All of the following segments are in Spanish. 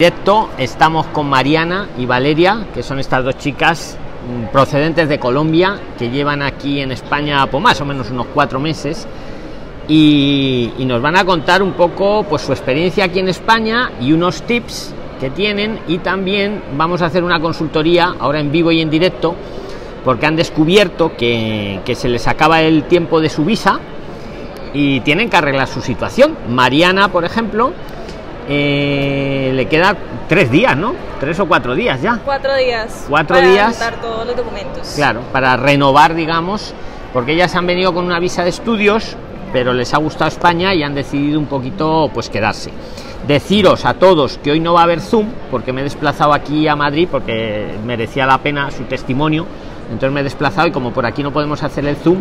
directo estamos con Mariana y Valeria, que son estas dos chicas mm, procedentes de Colombia, que llevan aquí en España por más o menos unos cuatro meses. Y, nos van a contar un poco pues su experiencia aquí en España y unos tips que tienen y también vamos a hacer una consultoría ahora en vivo y en directo porque han descubierto que, que se les acaba el tiempo de su visa y tienen que arreglar su situación. Mariana, por ejemplo, eh, le queda tres días, ¿no? Tres o cuatro días ya. Cuatro días. Cuatro para días. juntar todos los documentos. Claro, para renovar, digamos, porque ellas han venido con una visa de estudios, pero les ha gustado España y han decidido un poquito, pues, quedarse. Deciros a todos que hoy no va a haber Zoom, porque me he desplazado aquí a Madrid, porque merecía la pena su testimonio. Entonces me he desplazado y como por aquí no podemos hacer el Zoom,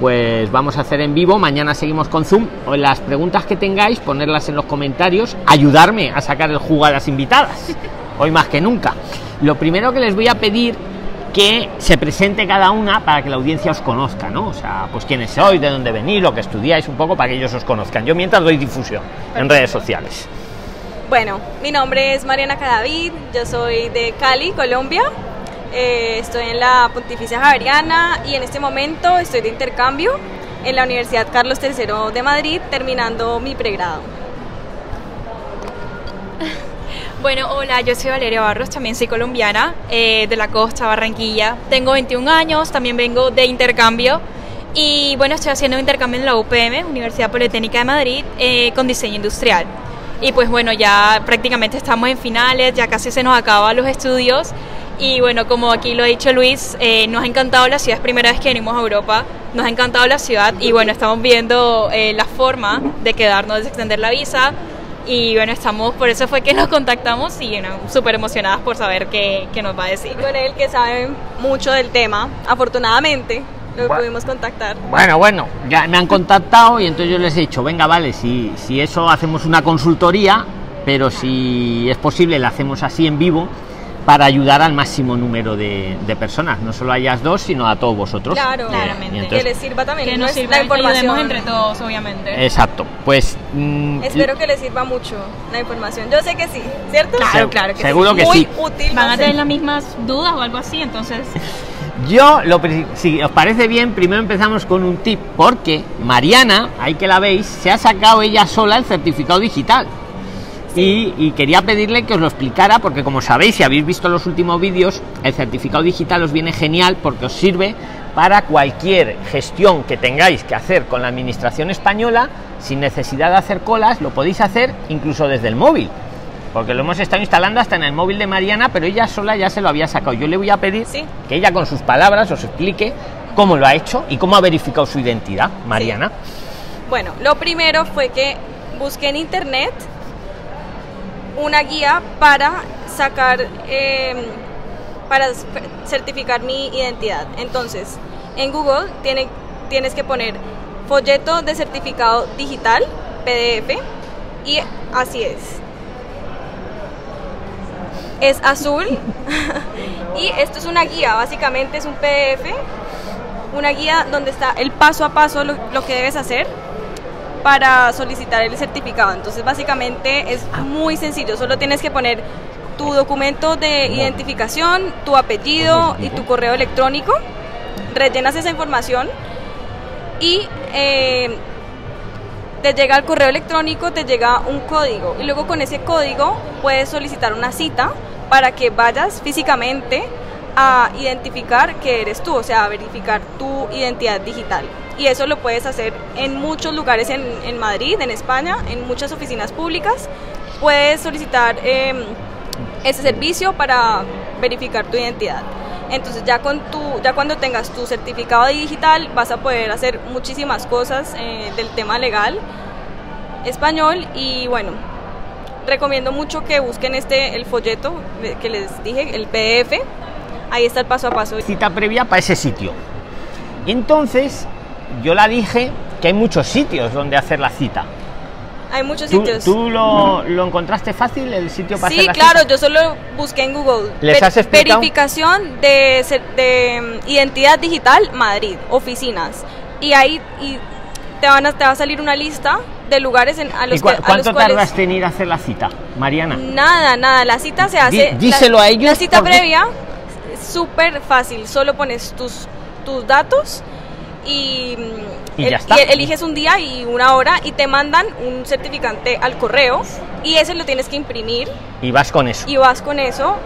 pues vamos a hacer en vivo. Mañana seguimos con Zoom. Las preguntas que tengáis, ponerlas en los comentarios, ayudarme a sacar el jugo a las invitadas. Hoy más que nunca. Lo primero que les voy a pedir que se presente cada una para que la audiencia os conozca, ¿no? O sea, pues quiénes sois, de dónde venís, lo que estudiáis, un poco para que ellos os conozcan. Yo mientras doy difusión en redes sociales. Bueno, mi nombre es Mariana Cadavid, yo soy de Cali, Colombia. Eh, estoy en la Pontificia Javeriana y en este momento estoy de intercambio en la Universidad Carlos III de Madrid, terminando mi pregrado. Bueno, hola, yo soy Valeria Barros, también soy colombiana, eh, de la costa, Barranquilla. Tengo 21 años, también vengo de intercambio y bueno, estoy haciendo un intercambio en la UPM, Universidad Politécnica de Madrid, eh, con diseño industrial. Y pues bueno, ya prácticamente estamos en finales, ya casi se nos acaban los estudios. Y bueno, como aquí lo ha dicho Luis, eh, nos ha encantado la ciudad, es primera vez que venimos a Europa, nos ha encantado la ciudad y bueno, estamos viendo eh, la forma de quedarnos, de extender la visa. Y bueno, estamos, por eso fue que nos contactamos y bueno, súper emocionadas por saber qué, qué nos va a decir. Con él que sabe mucho del tema, afortunadamente lo Bueno. pudimos contactar. Bueno, bueno, ya me han contactado y entonces yo les he dicho, venga, vale, si, si eso hacemos una consultoría, pero si es posible la hacemos así en vivo para ayudar al máximo número de, de personas, no solo a ellas dos, sino a todos vosotros. Claro, Eh, Claramente. que les sirva también Que nos sirva la que información. entre todos, obviamente. Exacto, pues... mm, Espero que les sirva mucho la información. Yo sé que sí, ¿cierto? Claro, Se- claro que seguro sí. que Muy sí. útil. Van va a tener las mismas dudas o algo así, entonces Yo, lo, si os parece bien, primero empezamos con un tip, porque Mariana, ahí que la veis, se ha sacado ella sola el certificado digital. Y, y quería pedirle que os lo explicara, porque como sabéis, si habéis visto los últimos vídeos, el certificado digital os viene genial porque os sirve para cualquier gestión que tengáis que hacer con la administración española, sin necesidad de hacer colas, lo podéis hacer incluso desde el móvil. Porque lo hemos estado instalando hasta en el móvil de Mariana, pero ella sola ya se lo había sacado. Yo le voy a pedir Sí. que ella con sus palabras os explique cómo lo ha hecho y cómo ha verificado su identidad, Mariana. Bueno, lo primero fue que busqué en internet una guía para sacar, eh, para certificar mi identidad. Entonces, en Google tiene, tienes que poner folleto de certificado digital, PDF, y así es. Es azul y esto es una guía, básicamente es un PDF, una guía donde está el paso a paso lo, lo que debes hacer para solicitar el certificado. Entonces, básicamente es muy sencillo, solo tienes que poner tu documento de identificación, tu apellido y tu correo electrónico, rellenas esa información y eh, te llega al correo electrónico, te llega un código. Y luego con ese código puedes solicitar una cita para que vayas físicamente a identificar que eres tú, o sea, a verificar tu identidad digital. Y eso lo puedes hacer en muchos lugares en, en Madrid, en España, en muchas oficinas públicas. Puedes solicitar eh, ese servicio para verificar tu identidad. Entonces ya con tu, ya cuando tengas tu certificado digital vas a poder hacer muchísimas cosas eh, del tema legal español y bueno, recomiendo mucho que busquen este el folleto que les dije, el PDF. Ahí está el paso a paso. Cita previa para ese sitio. Entonces yo la dije que hay muchos sitios donde hacer la cita. Hay muchos ¿Tú, sitios. tú lo, lo encontraste fácil el sitio para Sí, hacer la claro, cita? yo solo busqué en Google. ¿Les has explicado? Verificación de, de mm, identidad digital Madrid, oficinas. Y ahí y te, van a, te va a salir una lista de lugares en, a ¿Y los cua- que a los cuánto cuales- tardaste en ir a hacer la cita, Mariana? Nada, nada. La cita se hace. Díselo la, a ellos La cita porque- previa súper fácil. Solo pones tus, tus datos y, Y el- ya está. eliges un día y una hora y te mandan un certificante al correo y ese lo tienes que imprimir Y vas con eso. y vas con eso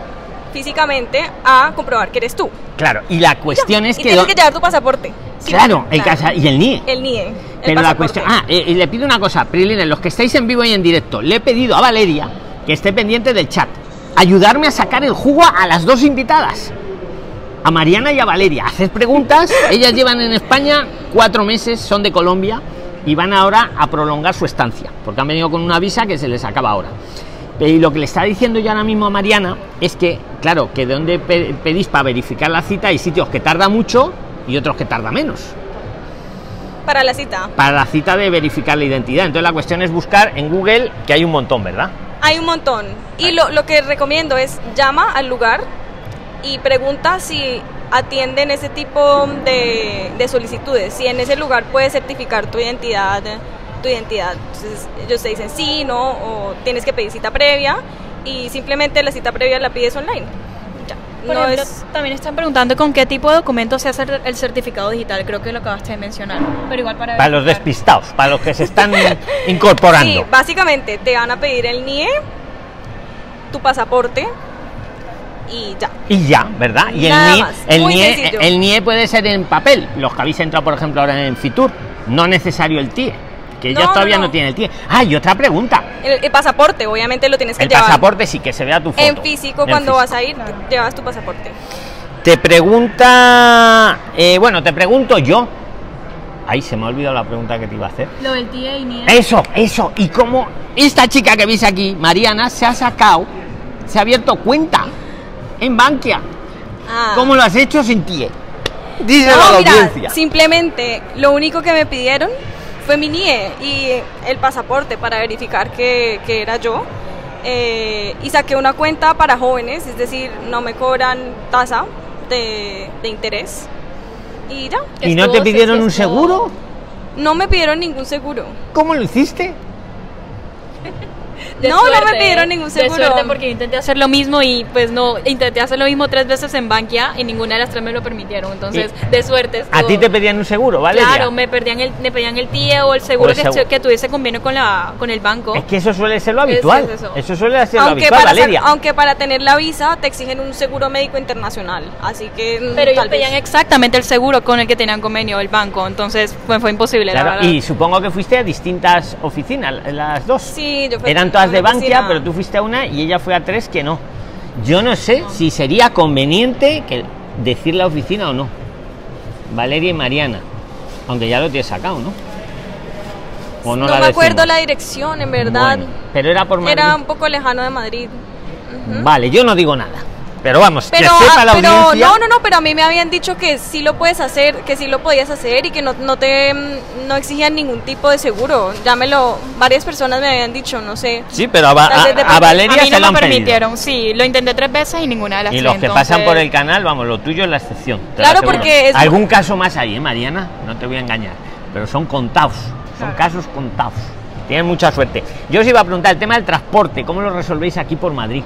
físicamente a comprobar que eres tú. Claro, y la cuestión es y que... tienes que llevar tu pasaporte. Sí, Claro, el claro. casa y el NIE. El NIE. el Pero la pasaporte. cuestión. Ah, eh, y le pido una cosa, Prilines, los que estáis en vivo y en directo, le he pedido a Valeria que esté pendiente del chat. Ayudarme a sacar el jugo a las dos invitadas. A Mariana y a Valeria. Hacer preguntas. Ellas llevan en España cuatro meses, son de Colombia y van ahora a prolongar su estancia. Porque han venido con una visa que se les acaba ahora. Y lo que le está diciendo yo ahora mismo a Mariana es que, claro, que de donde pe- pedís para verificar la cita hay sitios que tarda mucho y otros que tarda menos Para la cita. para la cita de verificar la identidad. Entonces la cuestión es buscar en Google, que hay un montón, ¿verdad? Hay un montón. Y lo, lo que recomiendo es llama al lugar y pregunta si atienden ese tipo de, de solicitudes. Si en ese lugar puedes certificar tu identidad, tu identidad. Entonces ellos te dicen sí, no, o tienes que pedir cita previa y simplemente la cita previa la pides online. Ya. Por no ejemplo, es también están preguntando con qué tipo de documento se hace el- certificado digital. Creo que lo acabaste de mencionar. Pero igual para Para los despistados, para los que se están incorporando. Sí, básicamente te van a pedir el NIE, tu pasaporte y ya. Y ya, ¿verdad? Y el NIE, más, el, NIE, el puede ser en papel. Los que habéis entrado, por ejemplo, ahora en Fitur. No necesario el TIE. Que ellos No, no, todavía no. no. tienen el TIE. Ah, y otra pregunta. El, el pasaporte, obviamente lo tienes que El llevar. pasaporte sí que se vea tu foto. En físico, En cuando físico. vas a ir, Claro. llevas tu pasaporte. Te pregunta. eh, bueno, te pregunto yo. Ahí se me ha olvidado la pregunta que te iba a hacer. Lo del TIE y NIE. Eso, eso. Y cómo esta chica que veis aquí, Mariana, se ha sacado, se ha abierto cuenta en Bankia. Ah. ¿Cómo lo has hecho sin? Díselo a No, la mira, audiencia. simplemente lo único que me pidieron fue mi NIE y el pasaporte para verificar que, que era yo. Eh, y saqué una cuenta para jóvenes, es decir, no me cobran tasa de, de interés. Y ya, ¿Y no te pidieron un seguro? no me pidieron ningún seguro. ¿Cómo lo hiciste? De No, no me suerte, pidieron ningún De seguro. suerte porque yo intenté hacer lo mismo y pues no, intenté hacer lo mismo tres veces en Bankia y ninguna de las tres me lo permitieron. Entonces, de suerte. ¿A estuvo- ti te pedían un seguro, ¿vale? Claro, me pedían el, me pedían el TIE o el seguro O el que, seguro. que tuviese convenio con, la, con el banco. Es que eso suele ser lo habitual. es eso. eso. suele ser lo Aunque habitual, para, sa- Valeria. aunque para tener la visa te exigen un seguro médico internacional. Así que. mm, Pero ellos tal vez. pedían exactamente el seguro con el que tenían convenio el banco. Entonces, pues fue imposible, la Claro, verdad. y supongo que fuiste a distintas oficinas, las dos. Sí, yo Eran a todas de Bankia, pero tú fuiste a una y ella fue a tres que no. Yo no sé si sería conveniente que decir la oficina o no. Valeria y Mariana. Aunque ya lo tienes sacado, ¿no? O No, la me acuerdo decimos? la dirección, en verdad. Bueno, pero era por Madrid. Era un poco lejano de Madrid. Vale, yo no digo nada. Pero vamos, Pero, que sepa ah, la pero audiencia. no, no, no, pero a mí me habían dicho que sí lo puedes hacer, que sí lo podías hacer y que no, no te mm, no exigían ningún tipo de seguro. Ya me lo, varias personas me habían dicho, no sé. Sí, pero a, a- a a Valeria mí se no lo me han pedido. permitieron, sí, lo intenté tres veces y ninguna de las Y los que pasan por el canal, vamos, lo tuyo es la excepción. Claro, porque es- Algún caso más hay, ¿eh, Mariana? No te voy a engañar. Pero son contados. Son Claro. casos contados. Tienen mucha suerte. Yo os iba a preguntar el tema del transporte. ¿Cómo lo resolvéis aquí por Madrid?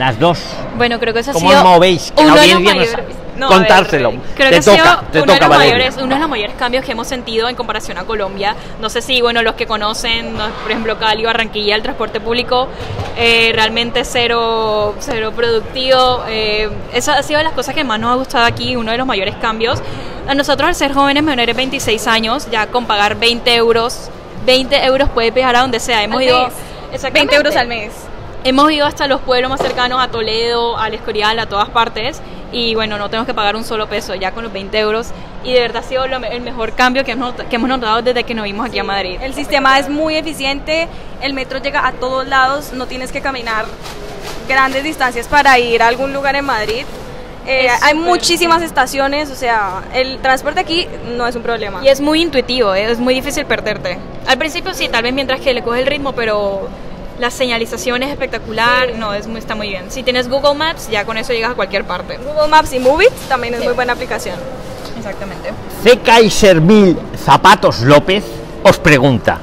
Las dos. Bueno, creo que eso ha ¿Cómo sido os movéis? Que la uno de los audiencia no mayores- sabe. No, a ver, Contárselo. creo Te que ha sido toca, te uno, toca, de los mayores, uno de los mayores cambios que hemos sentido en comparación a Colombia. No sé si, bueno, los que conocen, no, por ejemplo, Cali, Barranquilla, el transporte público, eh, realmente cero, cero productivo. Eh, esa ha sido de las cosas que más nos ha gustado aquí, uno de los mayores cambios. A nosotros, al ser jóvenes menores de 26 años, ya con pagar 20 euros, 20 euros puedes viajar a donde sea. Hemos Al ido. mes. Exactamente. 20 euros al mes. Hemos ido hasta los pueblos más cercanos, a Toledo, al Escorial, a todas partes. Y bueno, no tenemos que pagar un solo peso ya con los 20 euros. Y de verdad ha sido lo el mejor cambio que hemos, que hemos notado desde que nos vimos aquí a Madrid. El sistema es muy eficiente, el metro llega a todos lados, no tienes que caminar grandes distancias para ir a algún lugar en Madrid. Eh, hay muchísimas estaciones, o sea, el transporte aquí no es un problema. Y es muy intuitivo, ¿eh? es muy difícil perderte. Al principio sí, tal vez mientras que le coge el ritmo, pero la señalización es espectacular, no, es muy, está muy bien. Si tienes Google Maps, ya con eso llegas a cualquier parte. Google Maps y Move It también es Sí. muy buena aplicación. Exactamente. C. Kaiser Mil Zapatos López os pregunta: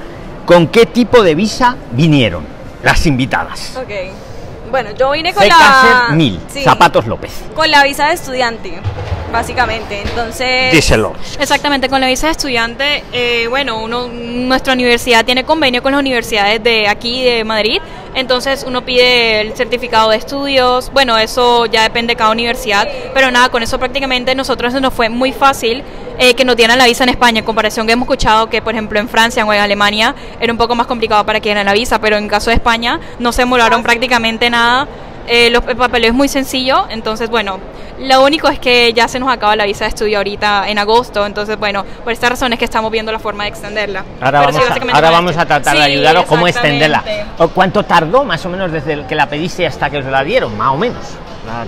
¿Con qué tipo de visa vinieron las invitadas? Ok. Bueno, yo vine con la... 1000, sí, Zapatos López. Con la visa de estudiante, básicamente. Entonces... Díselo. Exactamente, con la visa de estudiante, eh, bueno, uno, nuestra universidad tiene convenio con las universidades de aquí, de Madrid, entonces uno pide el certificado de estudios, bueno, eso ya depende de cada universidad, pero nada, con eso prácticamente nosotros nos fue muy fácil eh, que nos dieran la visa en España, en comparación que hemos escuchado que, por ejemplo, en Francia o en Alemania era un poco más complicado para que dieran la visa, pero en caso de España no se demoraron prácticamente nada. Eh, los, el papeleo es muy sencillo, entonces bueno, lo único es que ya se nos acaba la visa de estudio ahorita en agosto, entonces bueno, por esta razón es que estamos viendo la forma de extenderla. Ahora, Pero sí, vamos, a, ahora vamos a tratar de Sí, ayudaros cómo extenderla. ¿O ¿Cuánto tardó más o menos desde que la pediste hasta que os la dieron? Más o menos.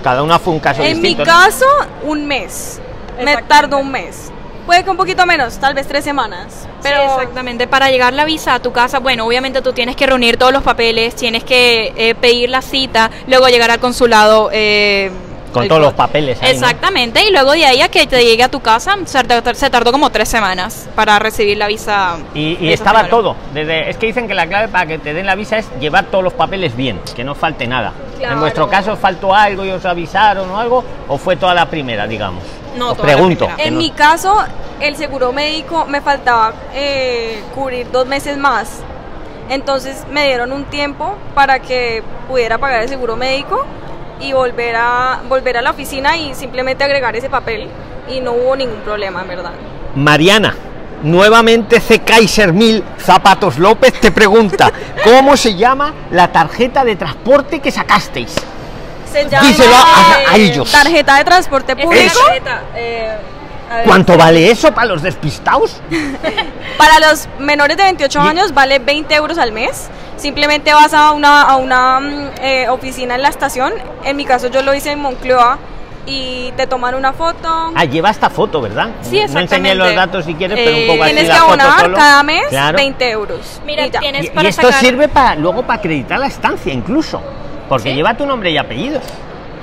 Cada una fue un caso En mi distinto. ¿no? caso, un mes. Me tardó un mes. Puede que un poquito menos, tal vez tres semanas. Pero exactamente, para llegar la visa a tu casa, bueno, obviamente tú tienes que reunir todos los papeles, tienes que eh, pedir la cita, luego llegar al consulado. eh, Con todos los papeles ahí, ¿no? Exactamente, y luego de ahí a que te llegue a tu casa, se tardó, se tardó como tres semanas para recibir la visa. Y, y estaba todo. Desde, es que dicen que la clave para que te den la visa es llevar todos los papeles bien, que no falte nada. Claro. En vuestro caso faltó algo y os avisaron o algo, o fue toda la primera, digamos. No, os toda la pregunto. que en no- mi caso, el seguro médico me faltaba eh, cubrir dos meses más. Entonces me dieron un tiempo para que pudiera pagar el seguro médico y volver a, volver a la oficina y simplemente agregar ese papel. Y no hubo ningún problema, en verdad. Mariana, nuevamente C. Kaiser 1000 Zapatos López te pregunta, ¿cómo se llama la tarjeta de transporte que sacasteis? Se llama Díselo a- a eh, ellos. tarjeta de transporte público. tarjeta, eh. ¿Cuánto vale eso para los despistados? Para los menores de 28 Y- años vale 20 euros al mes. Simplemente vas a una, a una mm, eh, oficina en la estación. En mi caso yo lo hice en Moncloa y te toman una foto. Ah, lleva esta foto, ¿verdad? Sí, No enseñé exactamente. los datos si quieres, pero un Eh, poco así Tienes la que foto abonar solo. cada mes Claro. 20 euros. Mira, y tienes- Y, y para esto sacar- sirve para luego para acreditar la estancia incluso, porque ¿Sí? lleva tu nombre y apellidos.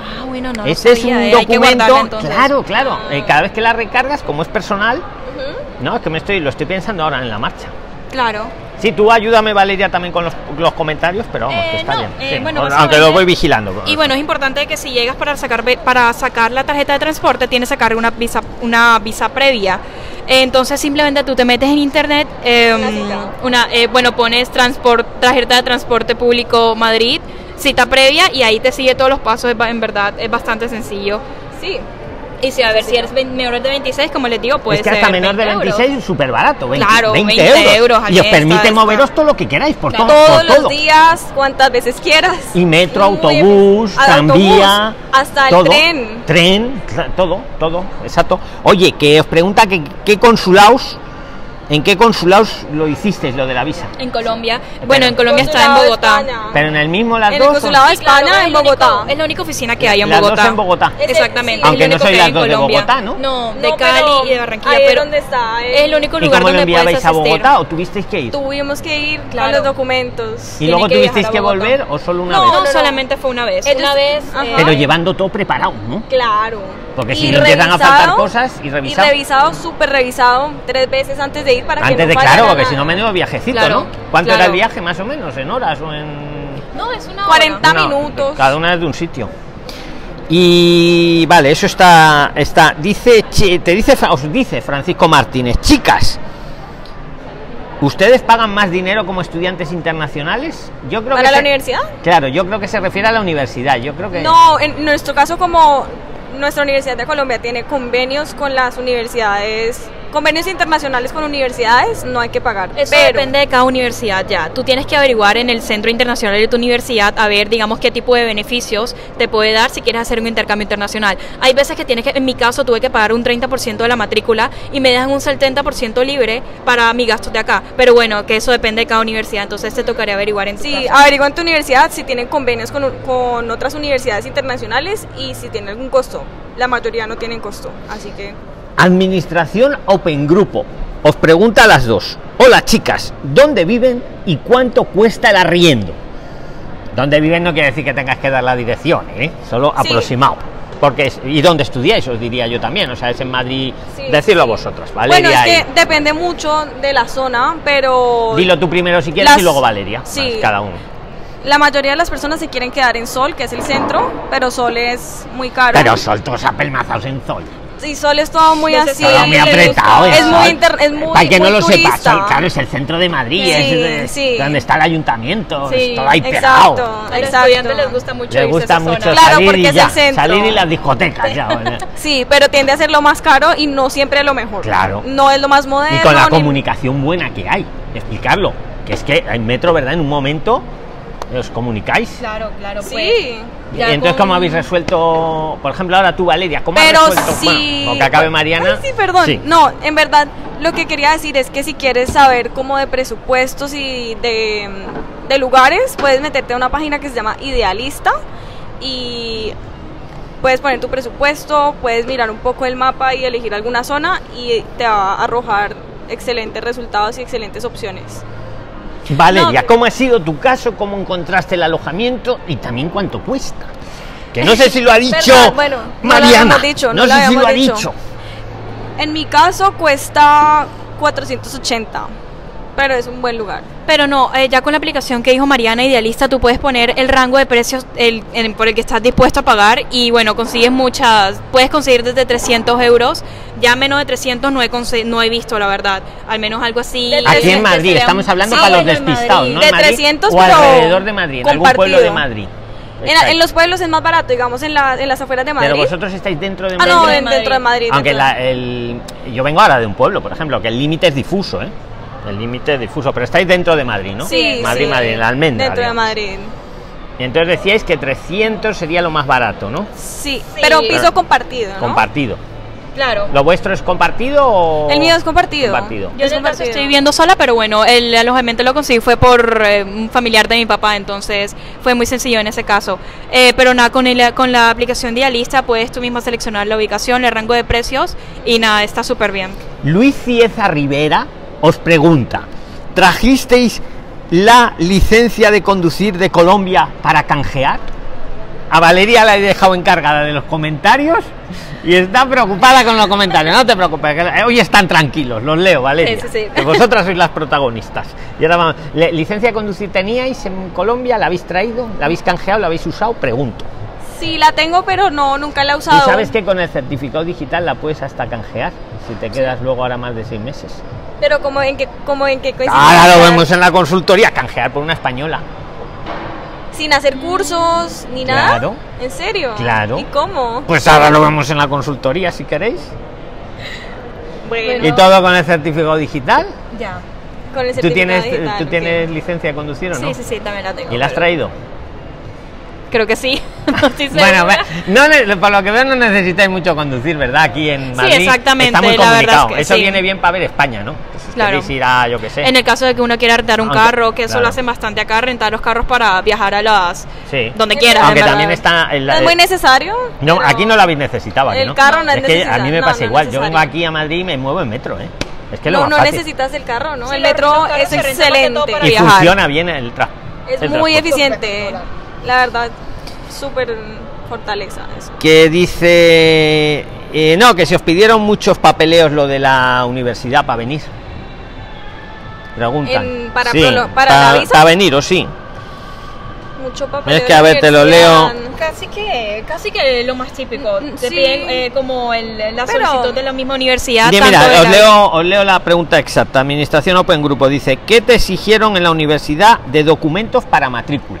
Ah, bueno, no lo Ese es un eh, hay que documento, claro, claro. eh, cada vez que la recargas, como es personal, no, es que me estoy, lo estoy pensando ahora en la marcha. Claro. Sí, tú ayúdame Valeria también con los, los comentarios, pero vamos, que Eh, está no, bien. eh, sí, bueno, aunque lo voy vigilando. Y bueno, es importante que si llegas para sacar para sacar la tarjeta de transporte, tienes que sacar una visa una visa previa. Eh, Entonces simplemente tú te metes en internet, eh, Una eh, bueno, pones transport, tarjeta de transporte público Madrid, cita previa y ahí te sigue todos los pasos. En verdad es bastante sencillo. Sí. Y si a ver si eres menor de 26, como les digo, puede es que ser hasta menor de 20 euros. 26 es súper barato, 20, Claro, 20 20 euros. euros al y os permite moveros está. todo lo que queráis, por Claro. todo. Todos por los todo. días, cuantas veces quieras. Y metro, autobús, tranvía, autobús, hasta el todo, tren. tren, todo, todo, exacto. Oye, que os pregunta que qué consulados, en qué consulados lo hicisteis lo de la visa. En Colombia. Bueno, en Colombia está en Bogotá. Pero en el mismo las En el dos. consulado de claro, España es en la única- Bogotá. es la única oficina que hay en Las dos Bogotá. en Bogotá. Exactamente. es Aunque lo no que las dos de Colombia. Bogotá, ¿no? No, de No, Cali y de Barranquilla. ahí es pero donde está. es el único ¿Y lugar cómo lo donde puedes enviabais a. Bogotá o tuvisteis que ir? Tuvimos que ir Claro. con los documentos. ¿Y luego que tuvisteis que volver o solo una No, vez? No, solamente fue una vez. Ellos- una vez. Eh, Pero llevando todo preparado, ¿no? Claro. Porque si Y empiezan a faltar cosas y revisado. Y revisado, súper revisado, tres veces antes de ir para que Antes no de claro, porque si no menudo viajecito, Claro, ¿no? ¿Cuánto claro. era el viaje más o menos? ¿En horas o en...? No, es una 40 hora. Una- minutos. Cada una es de un sitio. Y vale, eso está, está. Dice, te dice, os dice Francisco Martínez, chicas, ¿ustedes pagan más dinero como estudiantes internacionales? Yo creo ¿Para que la se- universidad? Claro, yo creo que se refiere a la universidad. Yo creo que No, en nuestro caso como nuestra Universidad de Colombia tiene convenios con las universidades, convenios internacionales con universidades, no hay que pagar. Eso pero depende de cada universidad ya. Tú tienes que averiguar en el centro internacional de tu universidad a ver, digamos, qué tipo de beneficios te puede dar si quieres hacer un intercambio internacional. Hay veces que tienes que, en mi caso, tuve que pagar un 30% de la matrícula y me dejan un 70% libre para mis gastos de acá. Pero bueno, que eso depende de cada universidad, entonces te tocaría averiguar en tu Sí, caso. averigua en tu universidad si tienen convenios con, con otras universidades internacionales y si tienen algún costo. La mayoría no tienen costo, así que Administración Open Grupo. Os pregunta a las dos. Hola chicas, ¿dónde viven y cuánto cuesta el arriendo? ¿Dónde viven no quiere decir que tengas que dar la dirección, ¿eh? Solo Sí. aproximado. Porque es- ¿Y dónde estudiáis? Os diría yo también. O sea, es en Madrid. Sí, Decirlo sí. vosotros, Bueno, Valeria. es que y- depende mucho de la zona, pero Dilo tú primero si quieres Las- y luego Valeria. sí. Más, cada uno. la mayoría de las personas se quieren quedar en Sol, que es el centro, pero Sol es muy caro. Pero son todos apelmazados en Zol. Y Sol es todo muy así. Todo muy apretado. Es Sol. muy inter- es muy- Para que no lo sepa, turista. Sol, claro, es el centro de Madrid. Sí, es sí. donde está el ayuntamiento. Sí, es todo ahí pegado. Exacto, A los exacto. estudiantes les gusta mucho Les gusta esa mucho zona. Claro, salir porque y es ya, el centro. salir y las discotecas ya. Sí, pero tiende a ser lo más caro y no siempre lo mejor. Claro. No es lo más moderno. y con la ni- comunicación buena que hay. Explicarlo. Que es que en metro, ¿verdad? En un momento os comunicáis. Claro, claro. Sí. pues. Y Ya entonces, con- ¿cómo habéis resuelto? Por ejemplo, ahora tú, Valeria, ¿cómo Pero has resuelto? sí. Bueno, o que acabe Mariana. Ay, sí, perdón. Sí. No, en verdad, lo que quería decir es que si quieres saber como de presupuestos y de, de lugares, puedes meterte a una página que se llama Idealista y puedes poner tu presupuesto, puedes mirar un poco el mapa y elegir alguna zona y te va a arrojar excelentes resultados y excelentes opciones. Valeria, No, ¿cómo ha sido tu caso? ¿Cómo encontraste el alojamiento? Y también cuánto cuesta. Que no sé si lo ha dicho bueno, no lo Mariana. dicho, no lo sé si lo ha dicho. dicho. En mi caso cuesta 480, pero es un buen lugar. Pero no, eh, ya con la aplicación que dijo Mariana Idealista, tú puedes poner el rango de precios el, en- por el que estás dispuesto a pagar y bueno, consigues muchas, puedes conseguir desde 300 euros, ya menos de 300 no he, no he visto, la verdad, al menos algo así. De Aquí 300 en Madrid, estamos hablando Sí, para los despistados, Madrid. ¿no? De En Madrid 300, o pero alrededor de Madrid, en algún pueblo de. Madrid. En, en los pueblos es más barato, digamos, en, la- en las afueras de Madrid. Pero vosotros estáis dentro de ah, Madrid. no, de Madrid. dentro de Madrid. Aunque la- el, yo vengo ahora de un pueblo, por ejemplo, que el límite es difuso, ¿eh? El límite difuso, pero estáis dentro de Madrid, ¿no? Sí, Madrid, sí, Madrid, en la almendra. Dentro de. Madrid. Y entonces decíais que 300 sería lo más barato, ¿no? Sí, Sí. pero piso compartido, ¿no? Compartido. Claro. ¿Lo vuestro es compartido o...? El mío es compartido. Compartido. Yo Es en el caso compartido. estoy viviendo sola, pero bueno, el alojamiento lo conseguí fue por eh, un familiar de mi papá, entonces fue muy sencillo en ese caso. Eh, pero nada, con, el- con la aplicación de Idealista puedes tú mismo seleccionar la ubicación, el rango de precios y nada, está súper bien. Luis Cieza Rivera os pregunta, ¿trajisteis la licencia de conducir de Colombia para canjear? A Valeria la he dejado encargada de los comentarios y está preocupada con los comentarios. No te preocupes, que hoy están tranquilos, los leo, Valeria. Sí, sí, sí. Que vosotras sois las protagonistas. Y ahora vamos, ¿le- ¿licencia de conducir teníais en Colombia? ¿La habéis traído? ¿La habéis canjeado? ¿La habéis usado? Pregunto. Sí, la tengo, pero no, nunca la he ¿Y usado. sabes que con el certificado digital la puedes hasta canjear? Si te quedas luego ahora más de seis meses. Pero como en qué, como en qué Ahora lo vemos en la consultoría, canjear por una española. Sin hacer cursos ni nada. Claro. ¿En serio? Claro. ¿Y cómo? Pues ahora lo vemos en la consultoría si queréis. Bueno, ¿Y todo con el certificado digital? Ya. con el ¿Tú certificado tienes, digital, ¿tú tienes licencia de conducir o no? Sí, sí, sí, también la tengo. ¿Y la has traído? Creo que sí. No Bueno, no, por lo que veo no necesitáis mucho conducir, ¿verdad? Aquí en Sí, Madrid exactamente, está muy la verdad es complicado. que Eso sí. viene bien para ver España, ¿no? Pues si Claro. ir a, yo qué sé. En el caso de que uno quiera rentar un Aunque- carro, que eso claro. lo hacen bastante acá, rentar los carros para viajar a las... Sí. donde quieras. Aunque también está... el- es muy necesario. No, aquí no lo habéis necesitado. ¿a que El no? carro no es que a mí me pasa no es igual. Yo vengo aquí a Madrid y me muevo en metro, ¿eh? Es que lo No, no necesitas el carro, ¿no? Sí, el metro es excelente. para Y viajar. funciona bien el, tra Es el muy transporte. eficiente. La verdad, súper fortaleza eso. Que dice... eh, no, que si os pidieron muchos papeleos lo de la universidad para venir. Preguntan. En- para Sí, prolo- para la visa. Para venir, o sí. Mucho papel. Es que, a ver, te lo leo. Casi que, casi que lo más típico. Mm, Te sí. piden eh, como el, la Pero- solicitud de la misma universidad. Bien, mira, os la- leo, os leo la pregunta exacta. Administración Open Grupo dice, ¿qué te exigieron en la universidad de documentos para matrícula?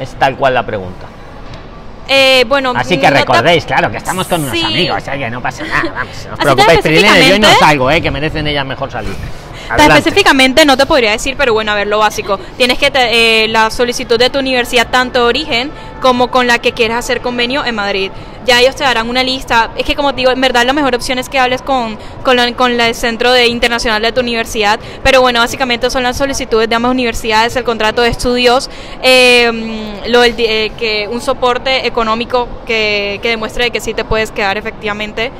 Es tal cual la pregunta. Eh, bueno, Así que no recordéis, claro, que estamos con unos Sí. amigos, o sea, que no pasa nada, vamos, no os preocupéis, tan Prilines, yo no salgo, eh, que merecen ellas mejor salir. Específicamente no te podría decir, pero bueno, a ver, lo básico. Tienes que te- eh, la solicitud de tu universidad, tanto de origen como con la que quieras hacer convenio en Madrid. Ya ellos te darán una lista. Es que como te digo, en verdad la mejor opción es que hables con, con, la- con el centro de internacional de tu universidad. Pero bueno, básicamente son las solicitudes de ambas universidades, el contrato de estudios, eh, eh, que un soporte económico que, que demuestre de que sí te puedes quedar efectivamente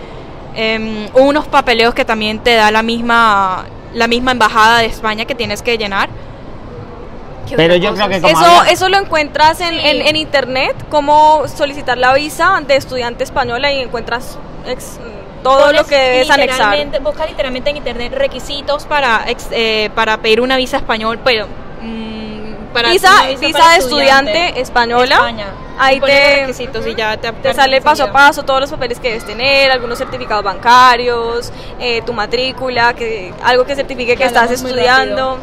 eh, unos papeleos que también te da la misma la misma embajada de España que tienes que llenar ¿Qué Pero yo creo que como Eso, habla- eso lo encuentras en, Sí. en- en internet, cómo solicitar la visa de estudiante española y encuentras ex- todo Pones lo que debes anexar. Busca literalmente en internet requisitos para, ex- eh, para pedir una visa español, pero... para Visa, una visa, para de estudiante española. España. Ahí te, requisitos y ya te, te sale paso a paso todos los papeles que debes tener, algunos certificados bancarios, eh, tu matrícula, que algo que certifique que, Que estás estudiando.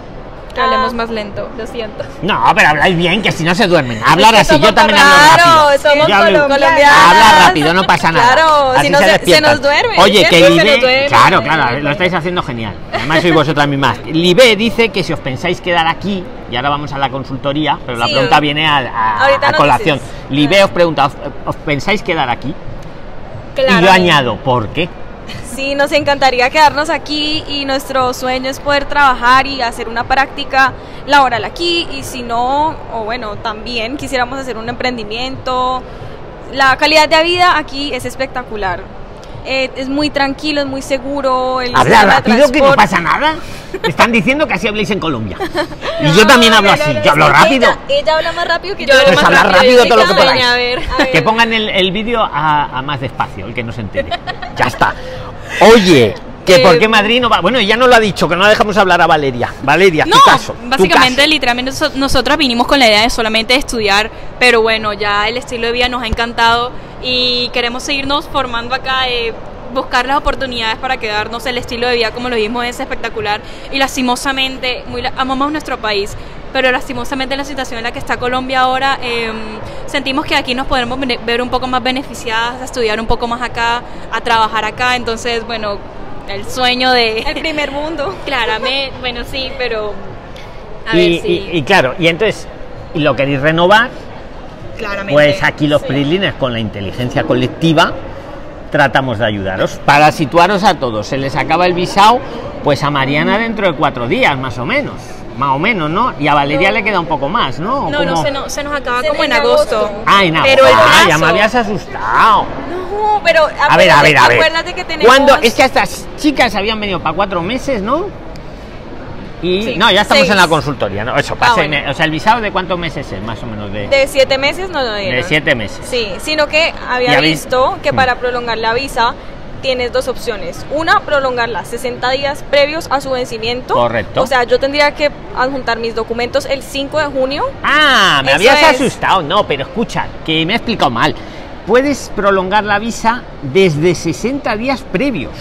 Que hablemos Ah, más lento, lo siento. No, pero habláis bien, que si no se duermen. Hablar que así, yo también Claro, hablo rápido. somos hablo- colombianas. Habla rápido, no pasa nada. Claro, Así si no se- se despiertan. nos duerme, Oye, ¿es que duerme. claro, claro, lo estáis haciendo genial. Además sois vosotras mismas. Libe dice que si os pensáis quedar aquí, y ahora vamos a la consultoría, pero la Sí, pregunta viene a, a- colación. dices. Libe os pregunta, ¿os, os pensáis quedar aquí? Y yo añado, ¿por qué? Sí, nos encantaría quedarnos aquí y nuestro sueño es poder trabajar y hacer una práctica laboral aquí y si no, o bueno, también quisiéramos hacer un emprendimiento. La calidad de vida aquí es espectacular. Eh, es muy tranquilo, es muy seguro. El Habla rápido, que no pasa nada. Están diciendo que así habléis en Colombia. Y yo también hablo así, yo hablo rápido. Ella, ella habla más rápido que Yo yo. hablo Pues más hablar rápido, todo lo que que podáis. a ver. A ver. Que pongan el, el vídeo a, a más despacio, el que no se entere. Ya está. Oye, que Eh, por qué Madrid no va. Bueno, ya no lo ha dicho, que no la dejamos hablar a Valeria. Valeria, No, tu caso. tu básicamente, caso. literalmente so- nosotras vinimos con la idea de solamente estudiar, pero bueno, ya el estilo de vida nos ha encantado y queremos seguirnos formando acá, eh, buscar las oportunidades para quedarnos. El estilo de vida, como lo vimos, es espectacular y lastimosamente, muy la- amamos nuestro país, pero lastimosamente en la situación en la que está Colombia ahora, eh, sentimos que aquí nos podremos bene- ver un poco más beneficiadas, a estudiar un poco más acá, a trabajar acá, entonces, bueno, el sueño de... El primer mundo. Claramente, bueno, sí, pero. A y, ver, sí. y- y claro, y entonces, y lo queréis renovar, claramente. pues aquí los sí. PRIXLINERS con la inteligencia colectiva tratamos de ayudaros. Para situaros a todos, se les acaba el visado, pues a Mariana dentro de cuatro días, más o menos. Más o menos, ¿no? Y a Valeria le queda un poco más, ¿no? ¿O No, no, se, no, se nos acaba Se- como en agosto. agosto. Ah, en Pero el agosto. Ah, ya me habías asustado. No, pero A ver, a ver, a ver. acuérdate que tenemos... ¿Cuándo? Es que estas chicas habían venido para cuatro meses, ¿no? Y Sí, no, ya estamos seis. en la consultoría, ¿no? Eso, Ah, pasen, bueno. O sea, el visado de cuántos meses es, más o menos, de, De siete meses no lo dieron. de siete meses. Sí, sino que había visto que Mm. para prolongar la visa tienes dos opciones. Una, prolongarla 60 días previos a su vencimiento. Correcto. O sea, yo tendría que adjuntar mis documentos el 5 de junio. Ah, me Eso habías es. asustado. No, pero escucha, que me he explicado mal. Puedes prolongar la visa desde 60 días previos.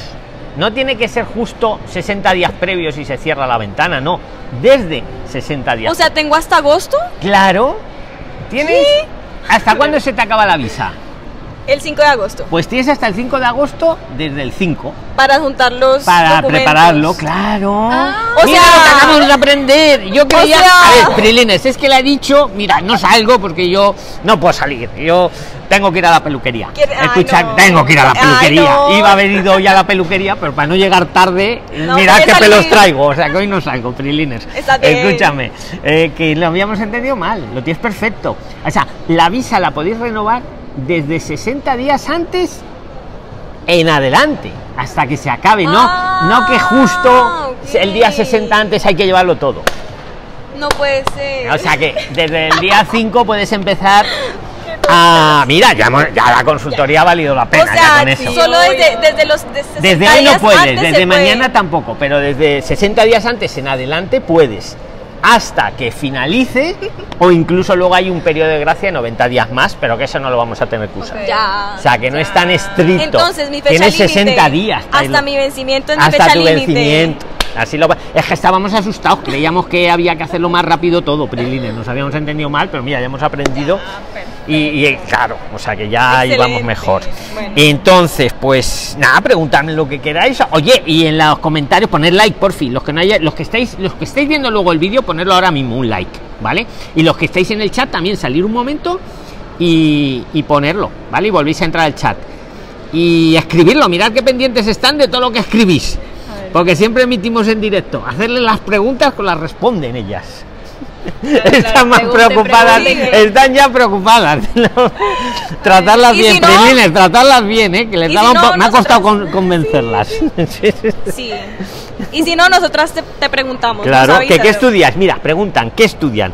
No tiene que ser justo 60 días previos y se cierra la ventana, no. Desde 60 días. O sea, tengo hasta agosto, claro. ¿Tienes? ¿Hasta cuándo se te acaba la visa? El 5 de agosto, Pues tienes hasta el 5 de agosto desde el 5 para adjuntar los para documentos. prepararlo, claro. Ah, o mira sea- lo acabamos de aprender. Yo creía, sea- a ver, Prilines, es que le ha dicho, mira, no salgo porque yo no puedo salir. Yo tengo que ir a la peluquería. Ay, Escucha, no. tengo que ir a la Ay, peluquería. no. Iba a ido ya a la peluquería, pero para no llegar tarde, No, mirad qué pelos traigo. O sea, que hoy no salgo, Prilines. Escúchame, eh, que lo habíamos entendido mal, lo tienes perfecto. O sea, la visa la podéis renovar desde 60 días antes en adelante, hasta que se acabe, no, Ah, no que justo el día 60 antes hay que llevarlo todo. No puede ser. O sea que desde el día 5 puedes empezar a... Mira, ya, ya la consultoría ha valido la O pena ya con eso. solo desde, desde los de 60 Desde hoy no puedes, desde puede. mañana tampoco, pero desde 60 días antes en adelante puedes. Hasta que finalice, o incluso luego hay un periodo de gracia de 90 días más, pero que eso no lo vamos a tener que usar. Ya. O sea que no es tan estricto. Entonces, mi fecha Tienes límite. 60 días. Hasta mi vencimiento es mi Hasta fecha tu límite. vencimiento. Así lo Es que estábamos asustados, creíamos que había que hacerlo más rápido todo, Prilines. Nos habíamos entendido mal, pero mira, ya hemos aprendido. Y, y, claro, o sea que ya Excelente. íbamos mejor. Bueno. Entonces, pues nada, preguntadme lo que queráis. Oye, y en los comentarios poner like, por fin. Los que no haya, los que estáis, los que estáis viendo luego el vídeo, ponerlo ahora mismo, un like, ¿vale? Y los que estáis en el chat también salir un momento y, y ponerlo, ¿vale? Y volvéis a entrar al chat. Y escribirlo, mirad qué pendientes están de todo lo que escribís. Porque siempre emitimos en directo. Hacerle las preguntas con las responden ellas. están más preocupadas, están ya preocupadas. ¿no? tratarlas bien, si no- tratarlas bien, ¿eh? que les daba si no, me ha costado con- convencerlas. Sí. Y si no, nosotras te, te preguntamos. Claro, que qué estudias, mira, preguntan, ¿qué estudian?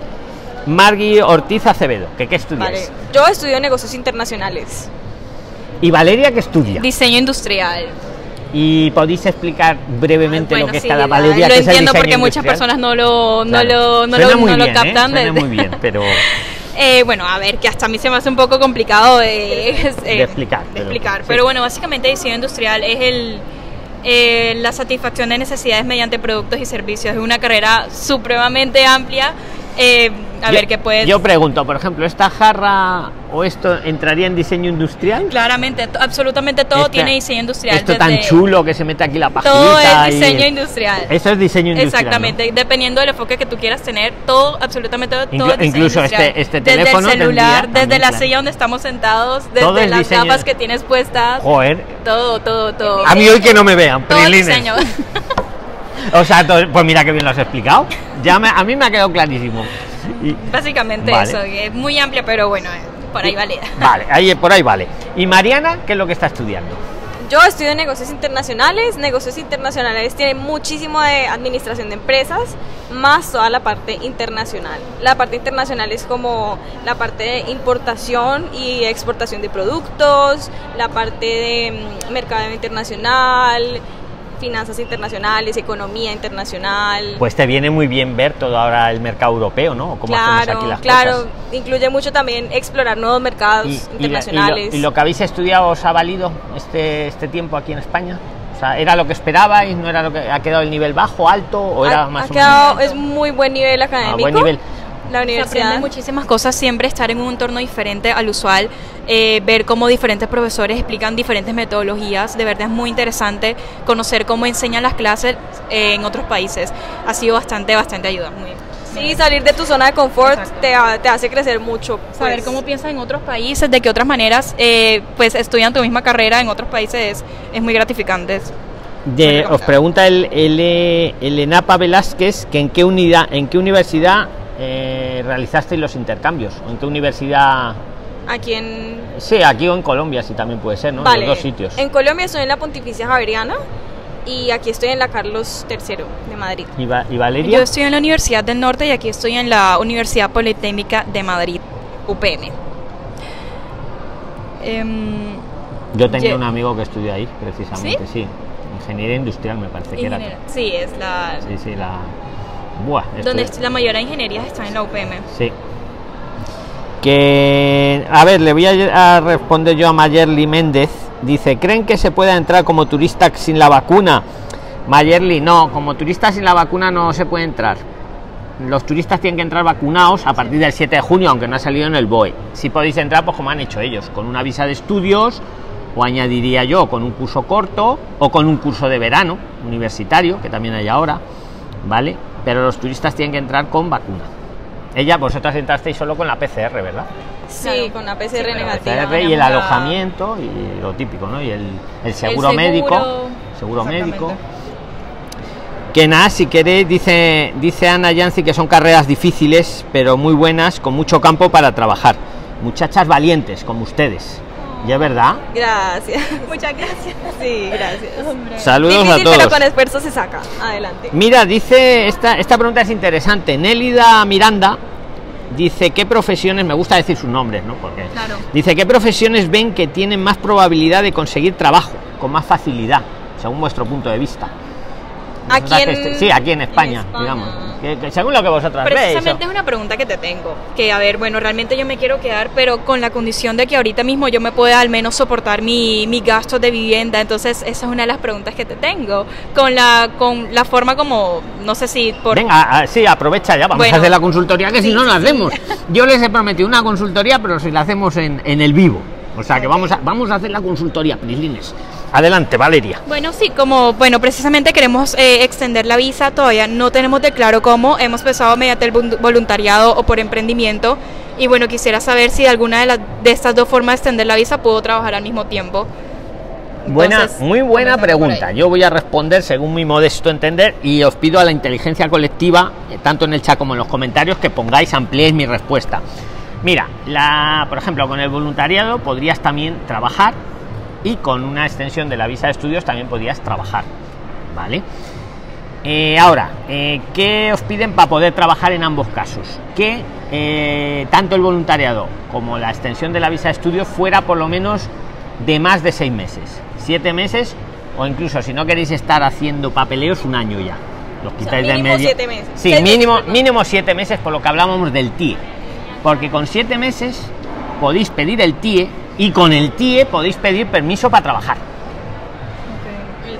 Margui Ortiz Acevedo, que qué estudias. Vale. Yo estudio negocios internacionales. ¿Y Valeria qué estudia? Diseño industrial. ¿Y podéis explicar brevemente Bueno, lo que sí, es cada la- Valeria? Lo que es el entiendo porque muchas personas no lo, no Claro. lo, no lo, no lo ¿eh? captan. Suena de- muy bien, pero Eh, bueno, a ver, que hasta a mí se me hace un poco complicado de, eh, De explicar, de pero- explicar. sí. Pero bueno, básicamente diseño industrial es el, eh, la satisfacción de necesidades mediante productos y servicios. Es una carrera supremamente amplia. Eh, a yo, ver, qué puedes... Yo pregunto, por ejemplo, ¿esta jarra o esto entraría en diseño industrial? Claramente, absolutamente todo Esta- tiene diseño industrial. Esto tan desde- chulo que se mete aquí la pajita. Todo es y- diseño industrial. Eso es diseño industrial. Exactamente, dependiendo del enfoque que tú quieras tener, todo, absolutamente todo. Inclu- es diseño incluso industrial. este- este desde teléfono el celular, desde también, la claro. silla donde estamos sentados, desde es las diseño- gafas que tienes puestas. Joder. todo, todo, todo. A mí hoy que no me vean, todo diseño. O sea, pues mira que bien lo has explicado. Ya me- a mí me ha quedado clarísimo. Y- Básicamente Vale. eso, que es muy amplia, pero bueno, eh, por ahí vale. Vale, ahí, por ahí vale. ¿Y Mariana qué es lo que está estudiando? Yo estudio negocios internacionales. Negocios internacionales tiene muchísimo de administración de empresas, más toda la parte internacional. La parte internacional es como la parte de importación y exportación de productos, la parte de mm, mercado internacional, finanzas internacionales, economía internacional. Pues te viene muy bien ver todo ahora el mercado europeo, ¿no? Cómo claro, aquí las claro. cosas. Incluye mucho también explorar nuevos mercados Y, y la- y lo, internacionales. y lo que habéis estudiado os ha valido este, este tiempo aquí en España? O sea, ¿era lo que esperabais? ¿No era lo que ha quedado el nivel bajo, alto o era ha, más ha o quedado, menos? es muy buen nivel académico. buen nivel. La Se aprende universidad. muchísimas cosas, siempre estar en un entorno diferente al usual, eh, ver cómo diferentes profesores explican diferentes metodologías, de verdad es muy interesante conocer cómo enseñan las clases eh, en otros países. Ha sido bastante, bastante ayuda. Muy, Sí, salir de tu zona de confort te, te hace crecer mucho. Saber pues. cómo piensan en otros países, de qué otras maneras eh, pues estudian tu misma carrera en otros países es, es muy gratificante. De- os pregunta el, el, el Enapa Velázquez que en qué unidad, en qué universidad eh, realizasteis los intercambios, en qué universidad, Aquí en. sí, aquí o en Colombia, sí también puede ser, ¿no? En Vale. los dos sitios. En Colombia estoy en la Pontificia Javeriana y aquí estoy en la Carlos III de Madrid. ¿Y, Va- y Valeria? Yo estoy en la Universidad del Norte y aquí estoy en la Universidad Politécnica de Madrid, UPN. Em, Yo tenía un amigo que estudió ahí, precisamente, sí. Ingeniería industrial me parece que era. sí, es la... Sí, sí, la... Buah, Donde es- la mayoría de ingenierías están en la UPM. Sí. Que, a ver, le voy a, a responder yo a Mayerly Méndez. Dice, ¿creen que se pueda entrar como turista sin la vacuna? Mayerly, no, como turista sin la vacuna no se puede entrar. Los turistas tienen que entrar vacunados a partir del 7 de junio, aunque no ha salido en el BOE. Si podéis entrar, pues como han hecho ellos, con una visa de estudios, o añadiría yo, con un curso corto, o con un curso de verano, universitario, que también hay ahora, ¿vale? Pero los turistas tienen que entrar con vacuna. Ella, vosotras entrasteis solo con la PCR, ¿verdad? Sí, Claro. con la PCR Sí, negativa. PCR y el alojamiento y lo típico, ¿no? Y el, el seguro, El médico. Seguro médico. Que nada, si queréis, dice, dice Ana Yancy que son carreras difíciles, pero muy buenas, con mucho campo para trabajar. Muchachas valientes, como ustedes. ¿Y es verdad? Gracias. Muchas gracias. Sí, gracias. Saludos Difícil, a todos. pero con esfuerzo se saca. Adelante. Mira, dice, esta, esta pregunta es interesante. Nélida Miranda dice, ¿qué profesiones, me gusta decir sus nombres, ¿no? Porque Claro. dice, ¿qué profesiones ven que tienen más probabilidad de conseguir trabajo con más facilidad, según vuestro punto de vista? Aquí en- este- sí, aquí en España, España. digamos. Que- que según lo que vosotras veis. Precisamente ¿o? es una pregunta que te tengo. Que a ver, bueno, realmente yo me quiero quedar, pero con la condición de que ahorita mismo yo me pueda al menos soportar mi, mi gasto de vivienda. Entonces, esa es una de las preguntas que te tengo. Con la, con la forma como, no sé si por. Venga, a- sí, aprovecha ya, vamos Bueno. a hacer la consultoría, que si Sí, no la sí. hacemos. Yo les he prometido una consultoría, pero si la hacemos en, en el vivo. O sea que vamos a, vamos a hacer la consultoría, Prislines. Adelante, Valeria. Bueno, sí, como, bueno, precisamente queremos eh, extender la visa, todavía no tenemos de claro cómo, hemos pensado mediante el volu- voluntariado o por emprendimiento, y bueno, quisiera saber si de alguna de, las de estas dos formas de extender la visa puedo trabajar al mismo tiempo. Buena, Entonces, muy buena pregunta. Yo voy a responder según mi modesto entender y os pido a la inteligencia colectiva, eh, tanto en el chat como en los comentarios, que pongáis, ampliéis mi respuesta. Mira, la, por ejemplo, con el voluntariado podrías también trabajar y con una extensión de la visa de estudios también podrías trabajar, ¿vale? Eh, ahora, eh, ¿qué os piden para poder trabajar en ambos casos? Que eh, tanto el voluntariado como la extensión de la visa de estudio fuera por lo menos de más de seis meses. Siete meses o incluso si no queréis estar haciendo papeleos un año ya. Los O sea, quitáis del mínimo medio. siete meses. Sí, mínimo, meses, mínimo siete meses por lo que hablábamos del TIE. Porque con siete meses podéis pedir el TIE y con el TIE podéis pedir permiso para trabajar.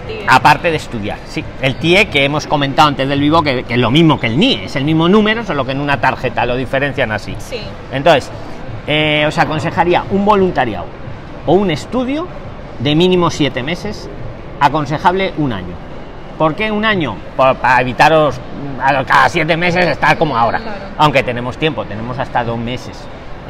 El. Aparte de estudiar, sí. El TIE que hemos comentado antes del vivo, que, que es lo mismo que el NIE, es el mismo número, solo que en una tarjeta lo diferencian así. Sí. Entonces, eh, os aconsejaría un voluntariado o un estudio de mínimo siete meses, aconsejable un año. ¿Por qué un año? Por- para evitaros a cada siete meses estar como ahora. Claro. Aunque tenemos tiempo, tenemos hasta dos meses.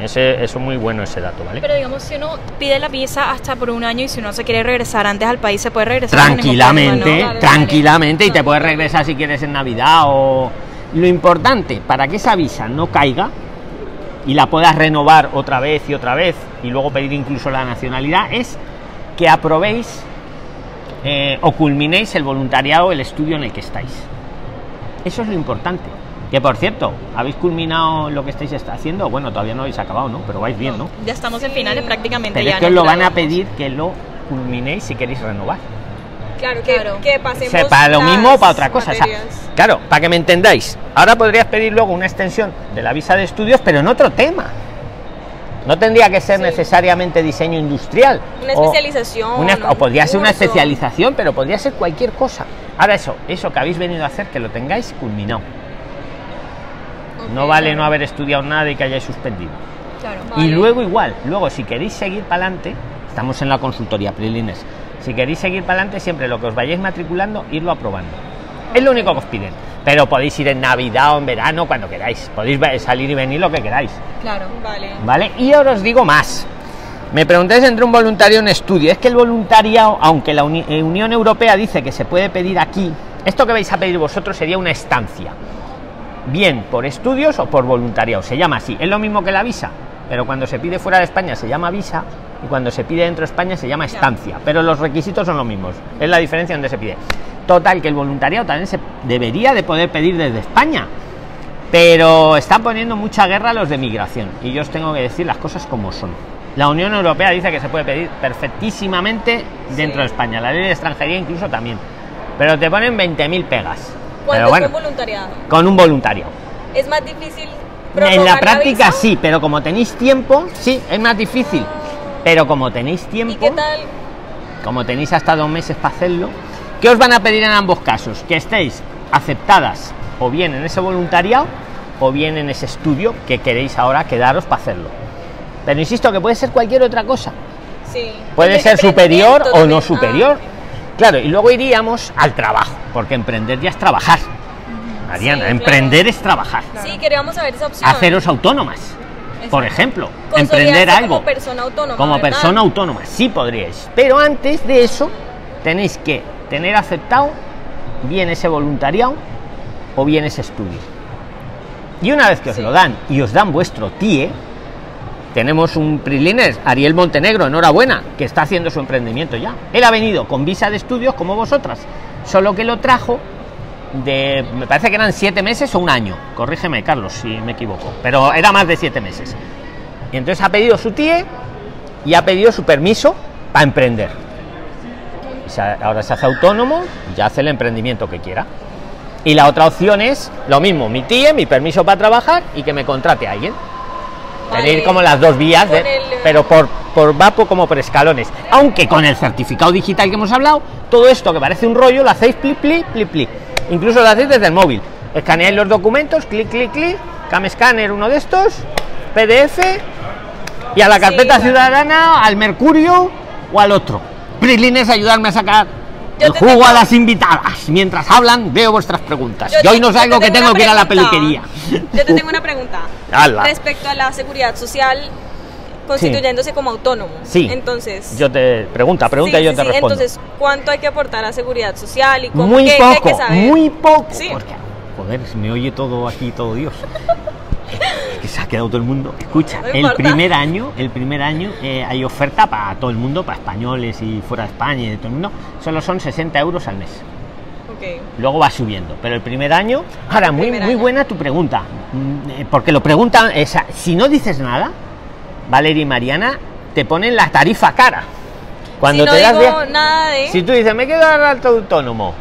Ese, eso es muy bueno ese dato, ¿vale? Pero digamos, si uno pide la visa hasta por un año y si uno se quiere regresar antes al país, se puede regresar. tranquilamente, problema, ¿no? Vale, tranquilamente y te puedes regresar si quieres en Navidad o lo importante para que esa visa no caiga y la puedas renovar otra vez y otra vez y luego pedir incluso la nacionalidad es que aprobéis eh, o culminéis el voluntariado, el estudio en el que estáis. Eso es lo importante. Que por cierto, ¿habéis culminado lo que estáis haciendo? Bueno, todavía no habéis acabado, ¿no? Pero vais bien, ¿no? Ya estamos en finales prácticamente. Pero ya es que os lo van a pedir que lo culminéis si queréis renovar. Claro, que, Claro. que O pasemos. sea, para lo mismo o para otra cosa. o sea, claro, para que me entendáis. Ahora podrías pedir luego una extensión de la visa de estudios, pero en otro tema. No tendría que ser Sí. necesariamente diseño industrial. Una o especialización, una- o podría ser una especialización, pero podría ser cualquier cosa. Ahora eso, eso que habéis venido a hacer, que lo tengáis culminado. No vale claro. no haber estudiado nada y que hayáis suspendido. Claro. Vale. Y luego igual, luego si queréis seguir para adelante, estamos en la consultoría Prilines, si queréis seguir para adelante, siempre lo que os vayáis matriculando, irlo aprobando. Es lo único que os piden. Pero podéis ir en Navidad o en verano, cuando queráis. Podéis salir y venir lo que queráis. Claro. Vale. ¿Vale? Y ahora os digo más. Me preguntáis entre un voluntario y un estudio. Es que el voluntariado, aunque la Uni- eh, Unión Europea dice que se puede pedir aquí, esto que vais a pedir vosotros sería una estancia. Bien por estudios o por voluntariado. Se llama así. Es lo mismo que la visa. Pero cuando se pide fuera de España se llama visa y cuando se pide dentro de España se llama estancia. Pero los requisitos son los mismos. Es la diferencia donde se pide. Total, que el voluntariado también se debería de poder pedir desde España. Pero están poniendo mucha guerra a los de migración. Y yo os tengo que decir las cosas como son. La Unión Europea dice que se puede pedir perfectísimamente dentro de España. La ley de extranjería incluso también. Pero te ponen 20.000 pegas. ¿Cuánto Pero es bueno, con voluntariado? con un voluntario. Es más difícil. En la práctica sí, pero como tenéis tiempo, sí, es más difícil. Pero como tenéis tiempo, ¿Y qué tal? como tenéis hasta dos meses para hacerlo, ¿qué os van a pedir en ambos casos? Que estéis aceptadas o bien en ese voluntariado o bien en ese estudio que queréis ahora quedaros para hacerlo. Pero insisto que puede ser cualquier otra cosa. Sí. Puede ser superior o no también. superior. Ah, Claro, y luego iríamos al trabajo, porque emprender ya es trabajar. Mariana, emprender es trabajar. Sí, queríamos saber esa opción. Haceros autónomas. Por ejemplo, emprender algo. Como persona autónoma. Como ¿verdad? persona autónoma, sí podríais. Pero antes de eso, tenéis que tener aceptado bien ese voluntariado o bien ese estudio. Y una vez que os Sí. lo dan y os dan vuestro TIE, tenemos un Prilines, Ariel Montenegro, enhorabuena, que está haciendo su emprendimiento ya. Él ha venido con visa de estudios como vosotras, solo que lo trajo de, me parece que eran siete meses o un año. Corrígeme, Carlos, si me equivoco, pero era más de siete meses. Y entonces ha pedido su TIE y ha pedido su permiso para emprender. Ahora se hace autónomo ya hace el emprendimiento que quiera. Y la otra opción es lo mismo, mi TIE, mi permiso para trabajar y que me contrate a alguien. Vale. Tenéis como las dos vías, de- Con el- pero por, por va por- como por escalones. Aunque con el certificado digital que hemos hablado, todo esto que parece un rollo lo hacéis pli pli pli pli. Incluso lo hacéis desde el móvil. Escaneáis los documentos, clic clic clic, cam escáner uno de estos, PDF y a la Sí, carpeta claro. ciudadana, al Mercurio o al otro. Prilines, ayudarme a sacar Yo jugo tengo- a las invitadas. Mientras hablan, veo vuestras preguntas. Yo y hoy no yo salgo te que tengo que ir a la peluquería. Yo te tengo una pregunta. Ala. Respecto a la seguridad social constituyéndose como autónomo. Sí. Entonces. Yo te pregunta, pregunta sí, y yo sí, te sí. respondo. Entonces, ¿cuánto hay que aportar a seguridad social y cómo muy qué- qué hay poco, que saber? muy poco. Sí. Porque, joder, se me oye todo aquí, todo Dios. Se ha quedado todo el mundo. Escucha, No el primer año, el primer año eh, hay oferta para todo el mundo, para españoles y fuera de España y de todo el mundo. Solo son 60 euros al mes. Luego va subiendo, pero el primer año. Ahora, El muy, muy año. buena tu pregunta, mm, eh, porque lo preguntan, esa, si no dices nada, Valeria y Mariana, te ponen la tarifa cara. Cuando si no te das digo de- nada de... Si tú dices, me quedo al alto autónomo,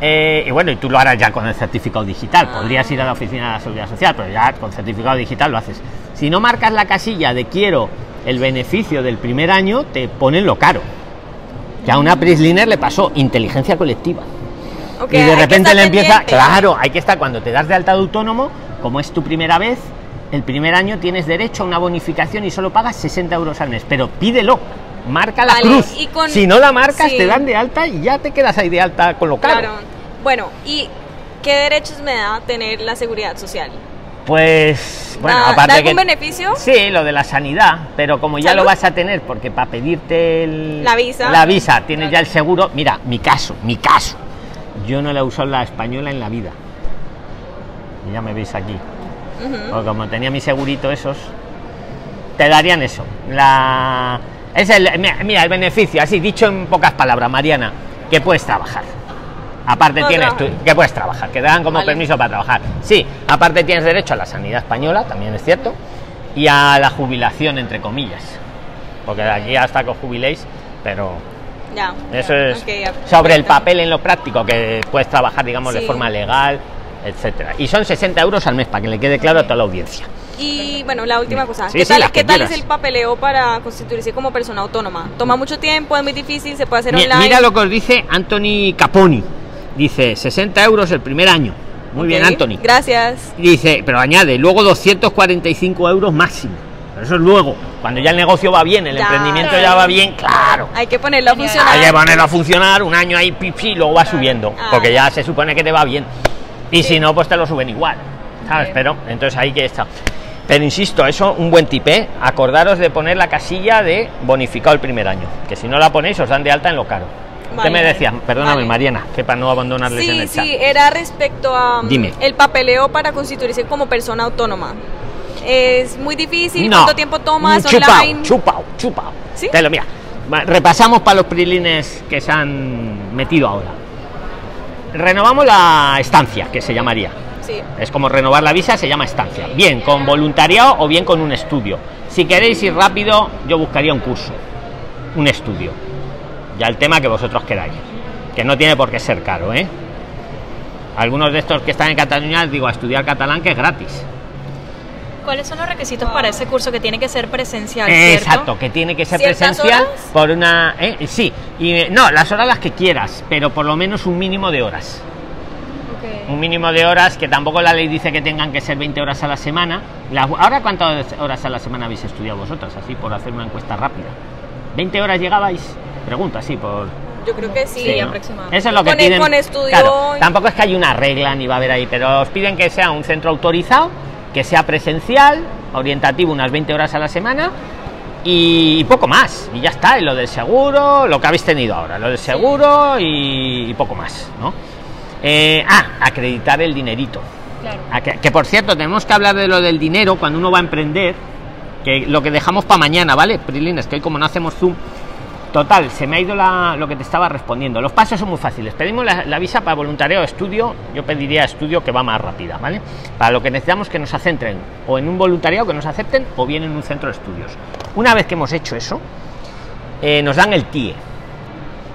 eh, y bueno, y tú lo harás ya con el certificado digital, Ah. podrías ir a la oficina de la seguridad social, pero ya con certificado digital lo haces. Si no marcas la casilla de quiero el beneficio del primer año, te ponen lo caro. Que a una Prisliner le pasó inteligencia colectiva. Y de repente le empieza, pendiente. claro, hay que estar cuando te das de alta de autónomo, como es tu primera vez, el primer año tienes derecho a una bonificación y solo pagas 60 euros al mes, pero pídelo, marca la Vale, cruz. y con- Si no la marcas, sí. te dan de alta y ya te quedas ahí de alta con lo caro. Claro. Bueno, ¿y qué derechos me da tener la seguridad social? Pues, bueno, ¿Da, da aparte algún que... beneficio? Sí, lo de la sanidad, pero como ya ¿Salud? lo vas a tener, porque para pedirte el- La visa. la visa tienes ya el seguro. Mira, mi caso, mi caso. Yo no la he usado la española en la vida. Y ya me veis aquí. Ujú. Porque como tenía mi segurito esos, te darían eso. La es el mira, el beneficio, así dicho en pocas palabras, Mariana, que puedes trabajar. Aparte tienes trabajar. tú- que puedes trabajar, que te dan como Vale. permiso para trabajar. Sí, aparte tienes derecho a la sanidad española, también es cierto, y a la jubilación entre comillas. Porque de aquí hasta que os jubiléis, pero Ya. eso es sobre el papel en lo práctico, que puedes trabajar, digamos, de forma legal, etcétera. Y son 60 euros al mes, para que le quede claro a toda la audiencia. Y bueno, la última cosa. Sí, ¿Qué sí, tal, las que ¿qué tal es el papeleo para constituirse como persona autónoma? Toma mucho tiempo, es muy difícil, se puede hacer online. Mira lo que os dice Anthony Caponi. Dice 60 euros el primer año. Muy bien, Anthony. Gracias. Dice, pero añade, luego 245 euros máximo. Pero eso es luego. Cuando ya el negocio va bien, el Ya. emprendimiento ya va bien, claro. Hay que ponerlo a funcionar. Hay que ponerlo a funcionar un año ahí, pipi, y luego va subiendo. Ah, Porque ya. ya se supone que te va bien. Y si no, pues te lo suben igual. ¿Sabes? Pero entonces ahí que está. Pero insisto, eso un buen tip, ¿eh? Acordaros de poner la casilla de bonificado el primer año. Que si no la ponéis, os dan de alta en lo caro. ¿Qué Vale. me decías? Perdóname, Vale. Mariana, que para no abandonarles en Sí, el chat. sí, era respecto a mm, Dime. el papeleo para constituirse como persona autónoma. Es muy difícil, No. ¿cuánto tiempo tomas chupao, online? Chupao, chupao. ¿Sí? Te lo mira. Repasamos para los prilines que se han metido ahora. Renovamos la estancia, que se llamaría. Sí. Es como renovar la visa, se llama estancia. Bien con voluntariado o bien con un estudio. Si queréis ir rápido, yo buscaría un curso, un estudio. Ya el tema que vosotros queráis. Que no tiene por qué ser caro, ¿eh? Algunos de estos que están en Cataluña, digo, a estudiar catalán que es gratis. ¿Cuáles son los requisitos para ese curso que tiene que ser presencial? ¿cierto? Exacto, que tiene que ser ¿Ciertas presencial horas? por una... ¿eh? Sí, y eh, no, las horas las que quieras, pero por lo menos un mínimo de horas. Un mínimo de horas, que tampoco la ley dice que tengan que ser 20 horas a la semana. La- ¿Ahora cuántas horas a la semana habéis estudiado vosotras? Así, por hacer una encuesta rápida. ¿20 horas llegabais? Pregunta, así, por... Yo creo que sí. Sí, ¿no? aproximadamente. Eso es lo que Con- piden. con estudio Claro, y- tampoco es que haya una regla ni va a haber ahí, pero os piden que sea un centro autorizado, que sea presencial, orientativo unas 20 horas a la semana y, poco más. Y ya está, y lo del seguro, lo que habéis tenido ahora, lo del seguro y, y poco más, ¿no? Eh, ah, acreditar el dinerito. Claro. Ah, Que, que, por cierto, tenemos que hablar de lo del dinero cuando uno va a emprender, que lo que dejamos para mañana, ¿vale? Prilines, que hoy como no hacemos zoom, total, se me ha ido la- lo que te estaba respondiendo. Los pasos son muy fáciles. Pedimos la, la visa para voluntariado o estudio, yo pediría estudio que va más rápida, ¿vale? Para lo que necesitamos que nos centren o en un voluntariado que nos acepten o bien en un centro de estudios. Una vez que hemos hecho eso, eh, nos dan el TIE.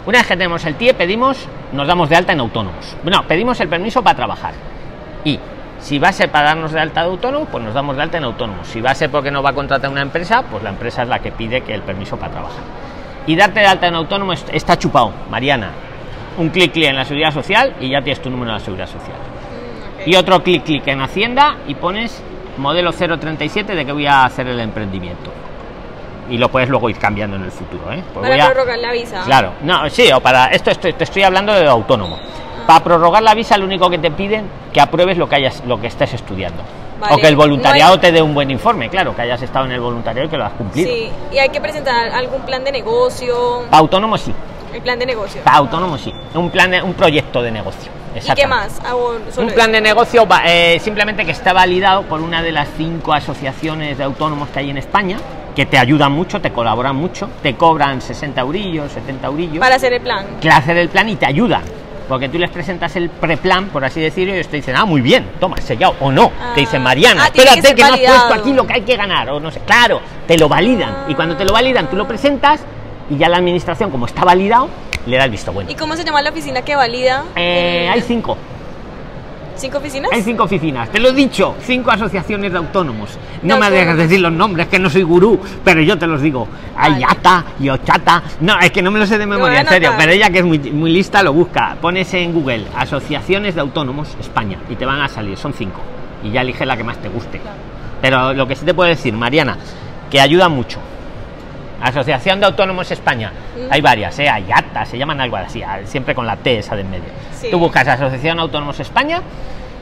Una vez que tenemos el TIE, pedimos, nos damos de alta en autónomos. No, pedimos el permiso para trabajar. Y si va a ser para darnos de alta de autónomo, pues nos damos de alta en autónomos. Si va a ser porque nos va a contratar una empresa, pues la empresa es la que pide que el permiso para trabajar. Y darte de alta en autónomo est- está chupado, Mariana. Un clic clic en la seguridad social y ya tienes tu número de la seguridad social. Y otro clic clic en Hacienda y pones modelo 037 de que voy a hacer el emprendimiento. Y lo puedes luego ir cambiando en el futuro, ¿eh? Pues Para voy a- prorrogar la visa. Claro, no, sí, o para esto estoy, te estoy hablando de autónomo. Para prorrogar la visa, lo único que te piden que apruebes lo que hayas, lo que estés estudiando. Vale, O que el voluntariado no hay- te dé un buen informe, claro, que hayas estado en el voluntariado y que lo has cumplido. Sí, y hay que presentar algún plan de negocio. Para autónomo sí, El plan de negocio. para autónomo sí. Un plan, de- un proyecto de negocio. ¿Y qué más? Ah, Un plan de negocio eh, simplemente que está validado por una de las cinco asociaciones de autónomos que hay en España, que te ayudan mucho, te colaboran mucho, te cobran 60 eurillos, 70 eurillos. Para hacer el plan. que hacer el plan y te ayudan. Porque tú les presentas el preplan, por así decirlo, y ellos te dicen, ah, muy bien, toma, sellado, o no. Ah. Te dicen, Mariana, Ah, tiene que espérate ser que, no has puesto aquí lo que hay que ganar, o no sé. Claro, te lo validan. Y cuando te lo validan, tú lo presentas y ya la administración, como está validado, le da el visto bueno. ¿Y cómo se llama la oficina que valida? Eh, el- hay cinco. ¿Cinco oficinas? Hay cinco oficinas, te lo he dicho, cinco asociaciones de autónomos. No me dejes decir los nombres, que no soy gurú, pero yo te los digo. Hay Vale. Yata y Ochata. No, es que no me lo sé de memoria, en serio, pero ella que es muy, muy lista lo busca. Pones en Google Asociaciones de Autónomos España y te van a salir, son cinco. Y ya elige la que más te guste. Pero lo que sí te puedo decir, Mariana, que ayuda mucho. Asociación de Autónomos España. Mm. Hay varias, ¿eh? Hay ATA, se llaman algo así, a- siempre con la T esa de en medio. Sí. Tú buscas Asociación Autónomos España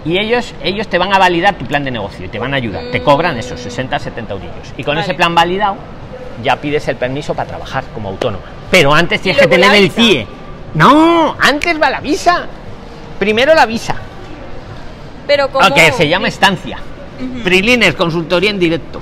y ellos, ellos te van a validar tu plan de negocio y te van a ayudar. Te cobran esos 60, 70 euros. Y con Mm. Vale. ese plan validado ya pides el permiso para trabajar como autónoma. Pero antes tienes que tener el. CIE. No, antes va la visa. Primero la visa. Pero como... Ok, se llama estancia. Freeliner, consultoría en directo.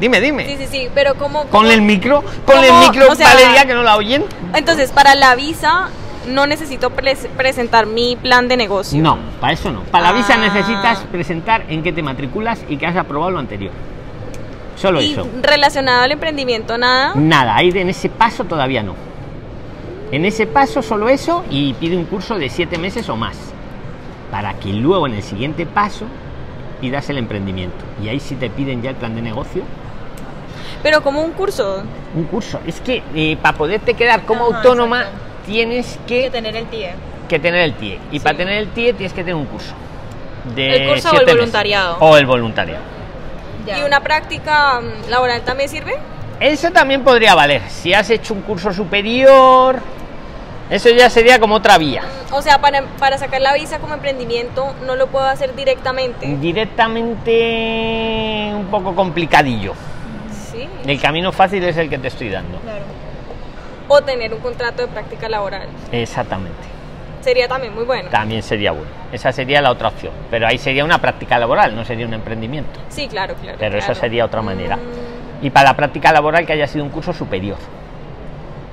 Dime, dime. Sí, sí, sí, pero como... Con el micro, con el ¿Cómo? micro, O sea- Valeria, que no la oyen. Entonces, para la visa no necesito pres- presentar mi plan de negocio. No, para eso no. Para la visa Ah. necesitas presentar en qué te matriculas y que has aprobado lo anterior. Solo Y eso. relacionado al emprendimiento, nada. Nada, ahí en ese paso todavía no. En ese paso solo eso y pide un curso de siete meses o más. Para que luego en el siguiente paso pidas el emprendimiento. Y ahí sí te piden ya el plan de negocio. Pero como un curso. Un curso. Es que eh, para poderte quedar como Ajá, autónoma exacto. tienes que que, tener el TIE. que tener el TIE. Y Sí. para tener el TIE tienes que tener un curso. De El curso o el meses. voluntariado. O el voluntariado. ¿Y una práctica mm, laboral también sirve? Eso también podría valer. Si has hecho un curso superior, eso ya sería como otra vía. O sea, para, para sacar la visa como emprendimiento no lo puedo hacer directamente. Directamente un poco complicadillo. Sí. El camino fácil es el que te estoy dando. Claro. O tener un contrato de práctica laboral. Exactamente. Sería también muy bueno. También sería bueno. Esa sería la otra opción. Pero ahí sería una práctica laboral, no sería un emprendimiento. Sí, claro, claro. Pero esa sería otra manera. Mm, Y para la práctica laboral que haya sido un curso superior.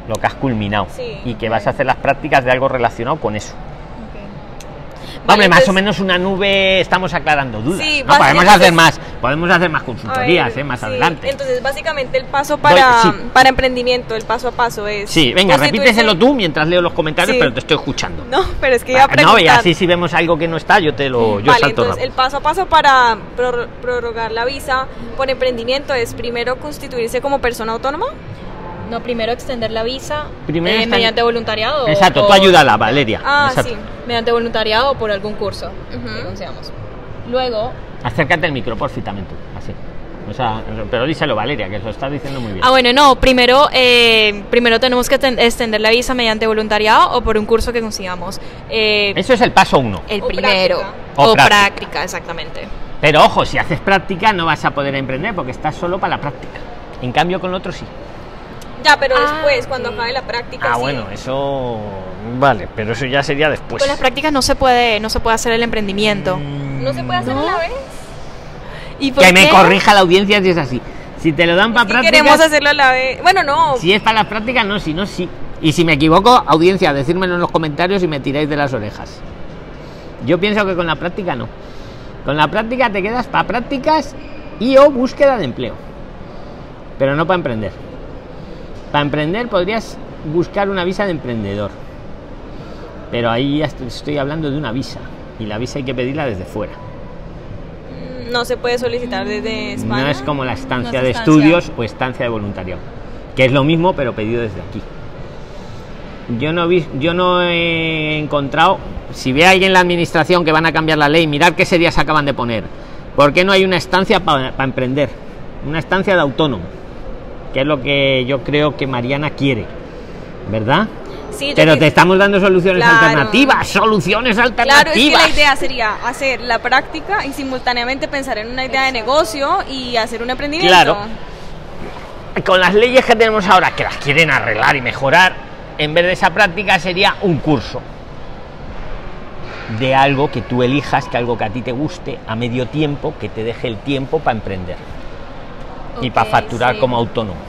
Lo que has culminado. Sí. Y que vas a hacer las prácticas de algo relacionado con eso. Vale, Hombre, más entonces- o menos una nube estamos aclarando dudas. Sí, ¿no? podemos hacer más, podemos hacer más consultorías, ver, ¿eh? más sí, adelante. Entonces, básicamente el paso para, sí. para emprendimiento, el paso a paso es. sí, venga, repíteselo tú mientras leo los comentarios, pero te estoy escuchando. No, pero es que iba a no, y así si vemos algo que no está, yo te lo yo vale, salto entonces el rápido. paso a paso para pror- prorrogar la visa por emprendimiento es primero constituirse como persona autónoma. No, primero extender la visa Primero eh, mediante voluntariado. Exacto, o- tú ayúdala, Valeria. Ah, Exacto. sí. Mediante voluntariado o por algún curso que consigamos. Luego, Acércate al micro, por fin también tú, así. O sea, pero díselo, Valeria, que lo estás diciendo muy bien. ah bueno, no, primero, eh, primero tenemos que ten- extender la visa mediante voluntariado o por un curso que consigamos. Eh, Eso es el paso uno. el O primero. práctica. O O, práctica. práctica. exactamente. Pero ojo, si haces práctica no vas a poder emprender porque estás solo para la práctica. En cambio, con lo otro sí. Ya, pero Ah, después, cuando ok. acabe la práctica. Ah, sí. bueno, eso. Vale, pero eso ya sería después. Con las prácticas no se puede, no se puede hacer el emprendimiento. ¿No se puede hacer No. a la vez? ¿Y por Que me corrija la audiencia si es así. Si te lo dan para prácticas. queremos hacerlo a la vez. Bueno, no. Si es para las prácticas, no, si no, sí. Y si me equivoco, audiencia, decírmelo en los comentarios y me tiráis de las orejas. Yo pienso que con la práctica no. Con la práctica te quedas para prácticas y o búsqueda de empleo. Pero no para emprender. Para emprender podrías buscar una visa de emprendedor. Pero ahí estoy hablando de una visa. Y la visa hay que pedirla desde fuera. No se puede solicitar desde España. No es como la estancia No es de estancia. estudios o estancia de voluntariado, que es lo mismo pero pedido desde aquí. Yo no vi, yo no he encontrado, si ve alguien en la administración que van a cambiar la ley, mirar qué días acaban de poner. ¿Por qué no hay una estancia para emprender? Una estancia de autónomo, que es lo que yo creo que Mariana quiere, ¿verdad? Sí, Pero que- te estamos dando soluciones Claro. alternativas, soluciones Claro, es que alternativas. la idea sería hacer la práctica y simultáneamente pensar en una idea de negocio y hacer un emprendimiento. Claro. con las leyes que tenemos ahora, que las quieren arreglar y mejorar, en vez de esa práctica sería un curso de algo que tú elijas, que algo que a ti te guste, a medio tiempo, que te deje el tiempo para emprender y para facturar sí. como autónomo.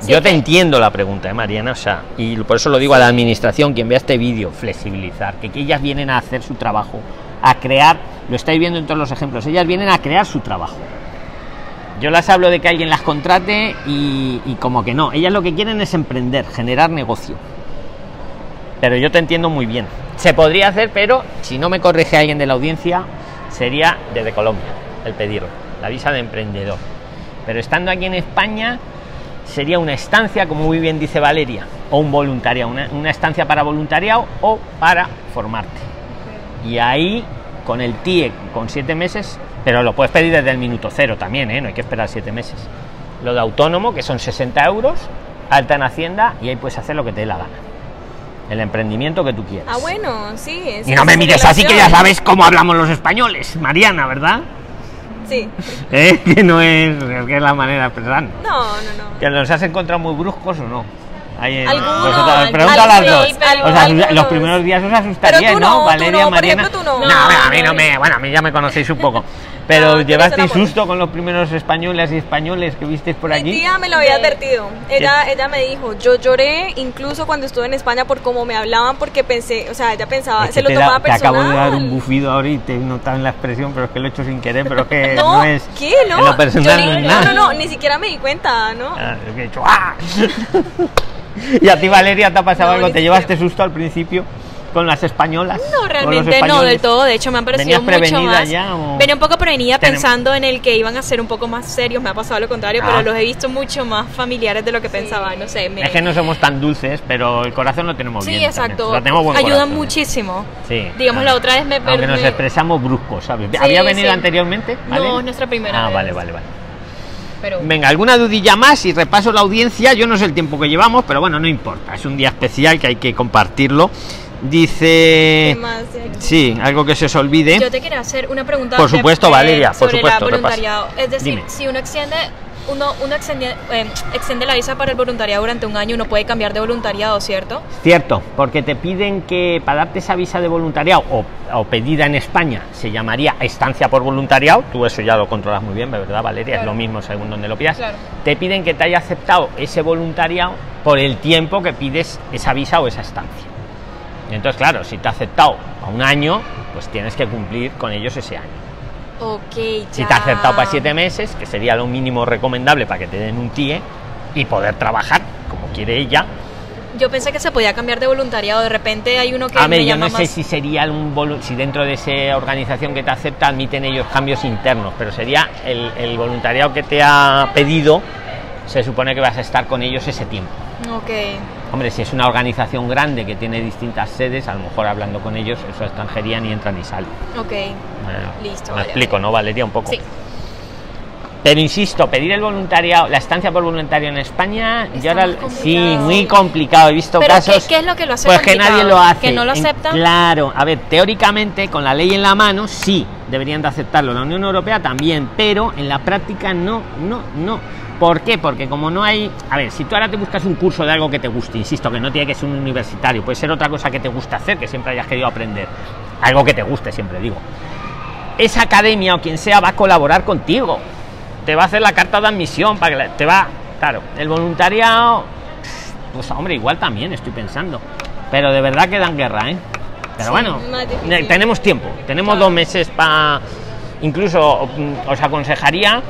Sí, Yo te entiendo la pregunta, ¿eh, Mariana, o sea, y por eso lo digo a la administración, quien vea este vídeo, flexibilizar, que, que ellas vienen a hacer su trabajo, a crear, lo estáis viendo en todos los ejemplos, ellas vienen a crear su trabajo. Yo las hablo de que alguien las contrate y, y como que no, ellas lo que quieren es emprender, generar negocio. Pero yo te entiendo muy bien. Se podría hacer, pero si no me corrige alguien de la audiencia, sería desde Colombia el pedirlo, la visa de emprendedor. Pero estando aquí en España, sería una estancia, como muy bien dice Valeria, o un voluntariado, una, una estancia para voluntariado o para formarte. Y ahí, con el TIE, con siete meses, pero lo puedes pedir desde el minuto cero también, ¿eh? no hay que esperar siete meses. Lo de autónomo, que son 60 euros, alta en Hacienda, y ahí puedes hacer lo que te dé la gana. El emprendimiento que tú quieras. Ah, bueno, sí. Y no me es mires así que ya sabes cómo hablamos los españoles, Mariana, ¿verdad? Sí. ¿Eh? Que no es, que es la manera de expresar. No, no, no. ¿Que los has encontrado muy bruscos o no? Algunos, vosotras- pregunta a las algunos, dos. pero Os algunos. los primeros días os asustaría, tú ¿no? no, tú Valeria, no, por Mariana. ejemplo, tú no. a No, mí no no, me. Bueno, a mí ya me conocéis un poco. Pero No, no llevasteis susto con los primeros españoles y españoles que visteis por Mi allí. tía me lo había advertido. Ella, ella me dijo, yo lloré incluso cuando estuve en España por cómo me hablaban porque pensé, o sea, ella pensaba, Es que se lo te, da- tomaba te acabo de dar un personal. bufido ahora y te he notado en la expresión, pero es que lo he hecho sin querer, pero que No, no, es. ¿qué? No, En lo personal yo no ni- es no, nada. no, no, ni siquiera me di cuenta, ¿no? Ah, he hecho, ¡ah! y a ti, Valeria, ¿te ha pasado No, algo? ni ¿Te llevaste susto al principio con las españolas? No, ¿Con los realmente no del todo. De hecho, me han parecido ¿Venías mucho más. ya o- Venía un poco prevenida pensando en el que iban a ser un poco más serios. Me ha pasado lo contrario, Ah. pero los he visto mucho más familiares de lo que pensaba. No sé, me... Es que no somos tan dulces, pero el corazón lo tenemos Sí, bien. exacto. también. Lo tenemos buen Ayudan corazón, ¿eh? muchísimo. Sí. Digamos, la otra vez me Aunque nos expresamos bruscos, ¿sabes? Sí, ¿Había venido sí. anteriormente? No, ¿Vale? es nuestra primera Ah, vez. vale, vale, vale. Pero... Venga, ¿alguna dudilla más? Y repaso la audiencia. Yo no sé el tiempo que llevamos, pero bueno, no importa. Es un día especial que hay que compartirlo. Dice... Sí, algo que se os olvide. Yo te quería hacer una pregunta. Por supuesto, Valeria, por sobre supuesto, la voluntariado. Es decir, Dime. si uno extiende, uno, uno extiende, eh, extiende la visa para el voluntariado durante un año, uno puede cambiar de voluntariado, ¿cierto? Cierto, porque te piden que para darte esa visa de voluntariado o, o pedida en España se llamaría estancia por voluntariado, tú eso ya lo controlas muy bien, ¿verdad Valeria? Es lo mismo según donde lo pidas. Claro. Te piden que te haya aceptado ese voluntariado por el tiempo que pides esa visa o esa estancia. Entonces, claro, si te ha aceptado a un año, pues tienes que cumplir con ellos ese año. Ok, Si te ha aceptado para siete meses, que sería lo mínimo recomendable para que te den un TIE y poder trabajar como quiere ella, Yo pensé que se podía cambiar de voluntariado. De repente hay uno que A ver, me yo llama no sé más- si sería un si dentro de esa organización que te acepta admiten ellos cambios internos, pero sería el, el voluntariado que te ha pedido, se supone que vas a estar con ellos ese tiempo. Ok. Hombre, si es una organización grande que tiene distintas sedes, a lo mejor hablando con ellos, eso extranjería ni entra ni sale. Ok. Bueno, Listo, Me vale, explico, vale. ¿no, Valeria? Un poco. Sí. Pero insisto, pedir el voluntariado, la estancia por voluntario en España, Está yo ahora sí, muy complicado. He visto Pero casos. ¿qué- qué es lo que lo hace Pues que nadie lo hace. ¿Que no lo aceptan? Claro, a ver, teóricamente, con la ley en la mano, sí, deberían de aceptarlo. La Unión Europea también, pero en la práctica no, no, no. ¿Por qué? Porque como no hay. A ver, si tú ahora te buscas un curso de algo que te guste, insisto, que no tiene que ser un universitario, puede ser otra cosa que te guste hacer, que siempre hayas querido aprender. Algo que te guste, siempre digo esa academia o quien sea va a colaborar contigo. Te va a hacer la carta de admisión para que la- te va, claro, el voluntariado, pues hombre, igual también estoy pensando, pero de verdad que dan guerra, ¿eh? Pero Sí, bueno, tenemos tiempo, tenemos Claro. dos meses para, incluso mm, os aconsejaría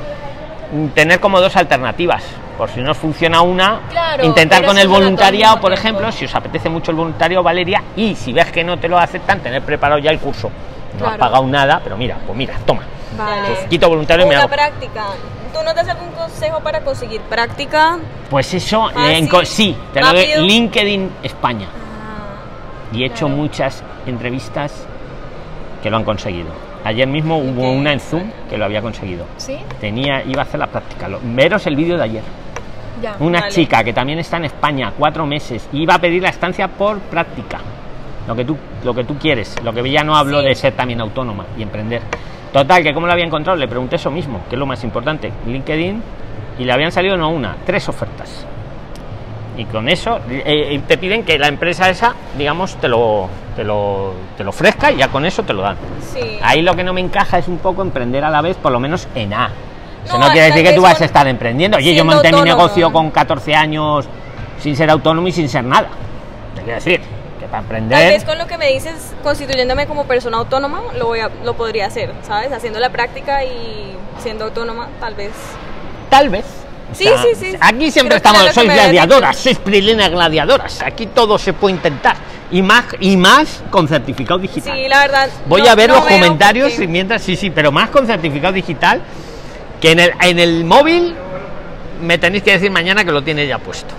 tener como dos alternativas. Por si no os funciona una, Claro, intentar con el voluntariado, por tiempo. ejemplo, si os apetece mucho el voluntariado, Valeria, y si ves que no te lo aceptan, tener preparado ya el curso. No has Claro. pagado nada, pero mira, pues mira, toma. Vale. Pues quito voluntario y me Una hago. práctica. ¿Tú no das algún consejo para conseguir práctica? Pues eso, en sí. te lo doy Rápido. LinkedIn España. Ah, Y he hecho muchas entrevistas que lo han conseguido. Ayer mismo hubo una en Zoom que lo había conseguido. ¿Sí? Tenía, iba a hacer la práctica. Lo- veros el vídeo de ayer. Ya. Una Vale. chica que también está en España, cuatro meses, y iba a pedir la estancia por práctica. Lo que tú, lo que tú quieres. Lo que ya no hablo Sí. de ser también autónoma y emprender. Total, que cómo lo había encontrado, le pregunté eso mismo, que es lo más importante. LinkedIn, y le habían salido no una, tres ofertas. Y con eso eh, te piden que la empresa esa, digamos, te lo, te lo, te lo ofrezca y ya con eso te lo dan. sí. Ahí lo que no me encaja es un poco emprender a la vez, por lo menos en A. Eso No, no quiere tal decir que tú vas a estar emprendiendo. Oye, yo monté mi autónomo. negocio con 14 años sin ser autónomo y sin ser nada. Te quiero decir que para Tal emprender. vez con lo que me dices, constituyéndome como persona autónoma, lo, voy a, lo podría hacer, ¿sabes? Haciendo la práctica y siendo autónoma, tal vez. Tal vez. O Sí, sea, sí, sí. Aquí siempre Creo estamos, sois gladiadoras, sois prilinas gladiadoras. Aquí todo se puede intentar. Y más, y más con certificado digital. Sí, la verdad. Voy no- a ver no los comentarios por qué. y mientras, sí, sí, pero más con certificado digital que en el, en el móvil me tenéis que decir mañana que lo tiene ya puesto.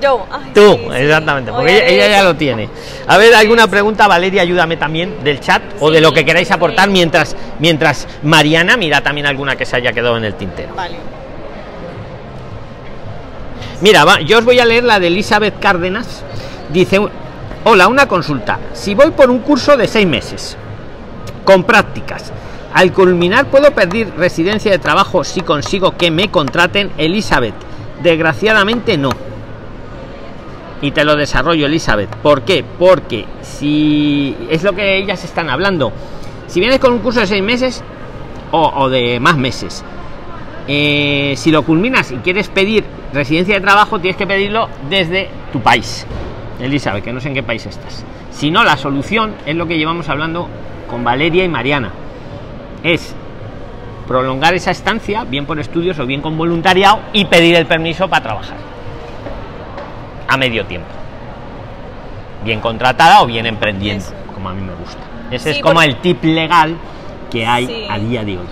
Yo. ay, Tú, sí, exactamente, porque ella, ya lo tiene. A ver, ¿alguna pregunta, Valeria? Ayúdame también del chat o de lo que queráis aportar mientras, mientras Mariana mira también alguna que se haya quedado en el tintero. Vale. Mira, va, yo os voy a leer la de Elizabeth Cárdenas. Dice, hola, una consulta. Si voy por un curso de seis meses, con prácticas, al culminar puedo pedir residencia de trabajo si consigo que me contraten, Elizabeth. Desgraciadamente no. Y te lo desarrollo, Elizabeth. ¿Por qué? Porque si es lo que ellas están hablando. Si vienes con un curso de seis meses o, o de más meses, eh, si lo culminas y quieres pedir residencia de trabajo, tienes que pedirlo desde tu país. Elizabeth, que no sé en qué país estás. Si no, la solución es lo que llevamos hablando con Valeria y Mariana. Es prolongar esa estancia, bien por estudios o bien con voluntariado, y pedir el permiso para trabajar. A medio tiempo. Bien contratada o bien emprendiendo, como a mí me gusta. Ese Sí, es como porque- el tip legal que hay Sí. a día de hoy.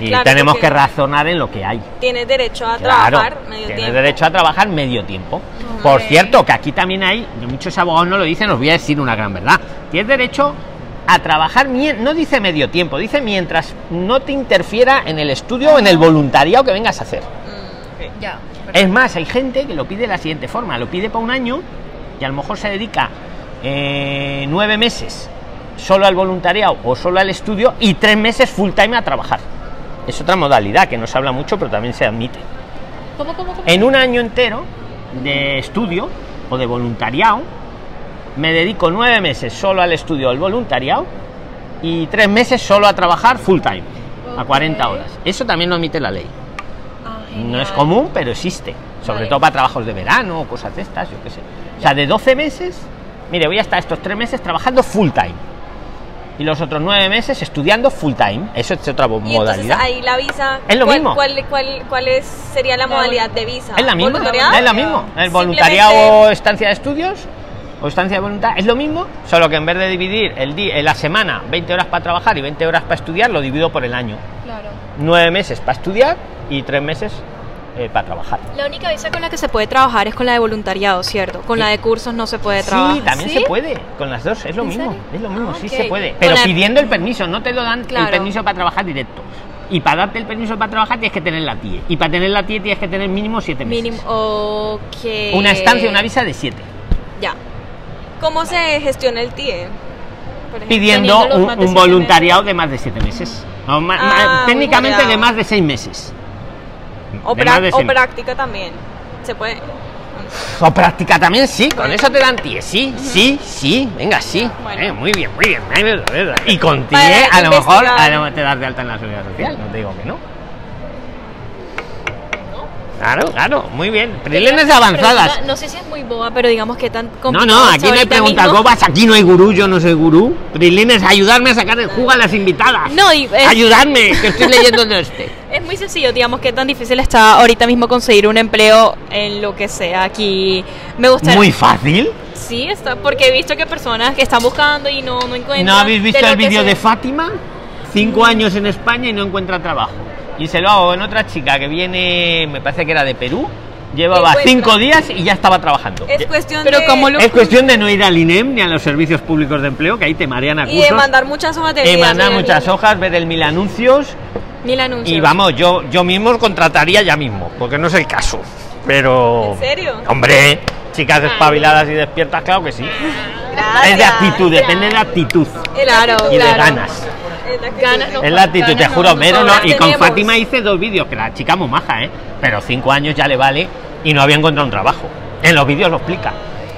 Y Claro, tenemos que razonar en lo que hay. Tienes derecho a Claro, trabajar medio tienes tiempo. derecho a trabajar medio tiempo. Por cierto, que aquí también hay, y muchos abogados no lo dicen, os voy a decir una gran verdad. Tienes derecho a trabajar, no dice medio tiempo, dice mientras no te interfiera en el estudio o en el voluntariado que vengas a hacer. Mm, Ya. Es más, hay gente que lo pide de la siguiente forma, lo pide para un año y a lo mejor se dedica eh, nueve meses solo al voluntariado o solo al estudio y tres meses full time a trabajar. Es otra modalidad que no se habla mucho, pero también se admite. ¿Cómo, cómo, cómo? En un año entero de estudio o de voluntariado, me dedico nueve meses solo al estudio al voluntariado y tres meses solo a trabajar full time, a 40 Ok. horas. Eso también lo admite la ley. Ah, No es común, pero existe. Sobre Vale. todo para trabajos de verano o cosas de estas, yo qué sé. O sea, de 12 meses, mire, voy a estar estos tres meses trabajando full time. Y los otros nueve meses estudiando full time. Eso es otra Y entonces modalidad. ahí la visa. Es lo ¿cuál, mismo. ¿Cuál, cuál, cuál es, sería la La modalidad de visa? Es la misma. ¿Voluntariado? Es la misma. El voluntariado, estancia de estudios o estancia de voluntad es lo mismo, solo que en vez de dividir el día, la semana 20 horas para trabajar y 20 horas para estudiar, lo divido por el año. Claro. Nueve meses para estudiar y tres meses eh, para trabajar. La única visa con la que se puede trabajar es con la de voluntariado, ¿cierto? Con la de cursos no se puede Sí, trabajar. también ¿Sí? se puede, con las dos, es lo ¿En mismo, serio? es lo mismo, Ah, sí se puede, pero la- pidiendo el permiso, no te lo dan el permiso para trabajar directo. Y para darte el permiso para trabajar tienes que tener la TIE. Y para tener la TIE tienes que tener mínimo siete meses. Mínimo. Ok. Una estancia, una visa de siete. Ya. ¿Cómo se gestiona el TIE? Ejemplo? Pidiendo un, más voluntariado de más de siete meses. O ma- ma- Ah, técnicamente de más de seis meses. O, práctica también. Se puede. O práctica también, sí, con eso te dan TIE, sí, sí, sí, venga, sí. Bueno. Eh, muy bien, muy bien. Y con TIE Para a lo mejor investigar. a lo mejor te das de alta en la seguridad social, no te digo que no. Claro, claro, muy bien. Prilenes avanzadas. Pregunta, no sé si es muy boba, pero digamos que tan No, complicado no, aquí no hay preguntas bobas, aquí no hay gurú, yo no soy gurú. Prilines, ayudarme a sacar el jugo a las invitadas. No, y es- Ayudarme, que estoy leyendo de este. Es muy sencillo, digamos que tan difícil está ahorita mismo conseguir un empleo en lo que sea. Aquí me gustaría. Muy fácil. Sí, está, porque he visto que personas que están buscando y no, no encuentran. ¿No habéis visto el vídeo de Fátima? Cinco años en España y no encuentra trabajo. Y se lo hago en otra chica que viene, me parece que era de Perú. Llevaba cinco días y ya estaba trabajando. Es cuestión Pero de. como lo- Es cuestión de no ir al INEM ni a los servicios públicos de empleo, que ahí te marean a Y de cursos. mandar muchas hojas de y vida. mandar muchas hojas, ver el mil anuncios Mil anuncios. Y vamos, yo, yo mismo contrataría ya mismo, porque no es el caso. Pero. ¿En serio? Hombre, chicas espabiladas y despiertas, claro que sí. Gracias. Es de actitud, depende de actitud Claro. y de Claro. ganas. Es la actitud. Ganas no- Es la actitud, te juro, no Vero, no, y con tenemos. Fátima hice dos vídeos, que la chica muy maja, ¿eh? Pero cinco años ya le vale y no había encontrado un trabajo. En los vídeos lo explica.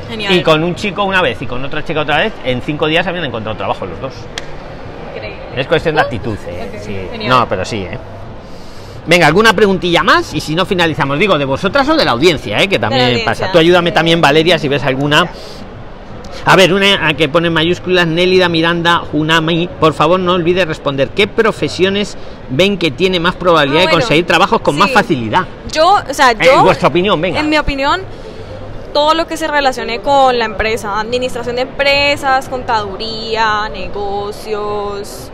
Genial. Y con un chico una vez y con otra chica otra vez, en cinco días habían encontrado trabajo los dos. Increíble. Es cuestión de actitud. eh, sí. No, pero sí, ¿eh? Venga, ¿alguna preguntilla más? Y si no, finalizamos. Digo, de vosotras o de la audiencia, ¿eh? que también pasa. Tú ayúdame también, Valeria, si ves alguna. A ver, una que pone en mayúsculas, Nélida Miranda Junami. Por favor, no olvide responder. ¿Qué profesiones ven que tiene más probabilidad Ah, de conseguir trabajos con más facilidad? Yo, o sea, En yo... vuestra opinión, venga. En mi opinión, todo lo que se relacione con la empresa, administración de empresas, contaduría, negocios,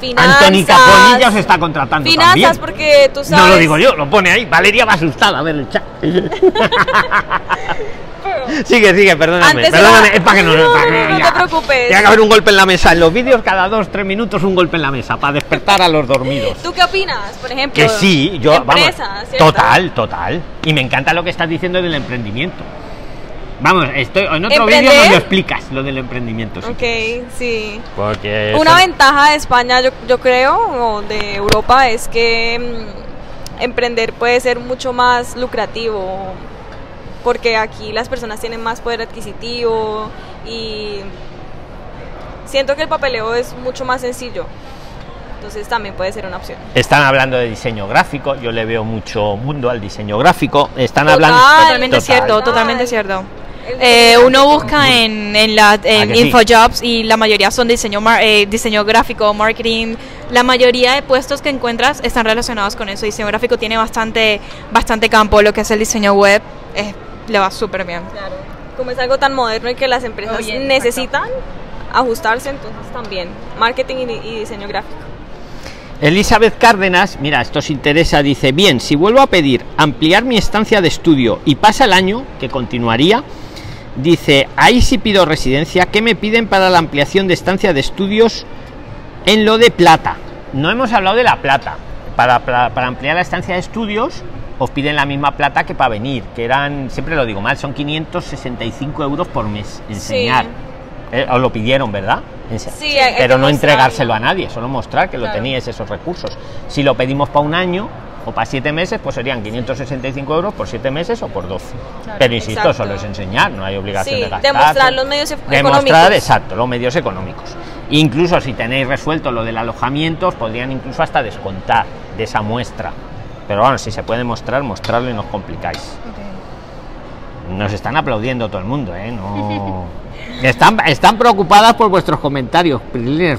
finanzas. Antoni Caponilla os está contratando Finanzas, también. porque tú sabes... No lo digo yo, lo pone ahí. Valeria va asustada a ver el chat. sigue, sigue, perdóname. Antes perdóname, era- es para que no, No, para no, que- no te ya. preocupes. Tiene que haber un golpe en la mesa. En los vídeos, cada dos, tres minutos, un golpe en la mesa para despertar a los dormidos. ¿Tú qué opinas, por ejemplo? Que sí, yo, vamos. ¿cierto? Total, total. Y me encanta lo que estás diciendo del emprendimiento. Vamos, estoy en otro vídeo nos lo explicas, lo del emprendimiento. sí. Ok, sí. Porque Una ventaja de España, yo, yo creo, o de Europa, es que mm, emprender puede ser mucho más lucrativo, porque aquí las personas tienen más poder adquisitivo y siento que el papeleo es mucho más sencillo. Entonces también puede ser una opción. Están hablando de diseño gráfico, yo le veo mucho mundo al diseño gráfico. Están Total. hablando. Totalmente Total. cierto, Total. totalmente cierto. Eh, uno busca en, en, la, en ¿A que sí? InfoJobs y la mayoría son diseño, mar- eh, diseño gráfico, marketing. La mayoría de puestos que encuentras están relacionados con eso. Diseño gráfico tiene bastante, bastante campo. Lo que es el diseño web es- le va súper bien. Claro. Como es algo tan moderno y que las empresas Oye, necesitan ajustarse, entonces también marketing y, y diseño gráfico. Elizabeth Cárdenas, mira, esto os interesa, dice, bien, si vuelvo a pedir ampliar mi estancia de estudio y pasa el año, que continuaría, dice, ahí sí pido residencia, ¿qué me piden para la ampliación de estancia de estudios en lo de plata? No hemos hablado de la plata. Para, para, para ampliar la estancia de estudios os piden la misma plata que para venir, que eran, siempre lo digo mal, son 565 euros por mes enseñar. Eh, os lo pidieron, ¿verdad? Sí, hay pero que no entregárselo mostrarlo. a nadie, solo mostrar que lo Claro. teníais esos recursos. Si lo pedimos para un año o para siete meses, pues serían 565 euros por siete meses o por 12. Pero insisto, Exacto. solo es enseñar, no hay obligación Sí, de gastar. demostrar los medios e- Demostrar, económicos. exacto, los medios económicos. Incluso si tenéis resuelto lo del alojamiento, os podrían incluso hasta descontar de esa muestra. Pero bueno, si se puede mostrar, mostrarlo y no os complicáis. Nos están aplaudiendo todo el mundo, ¿eh? No... Están, están preocupadas por vuestros comentarios.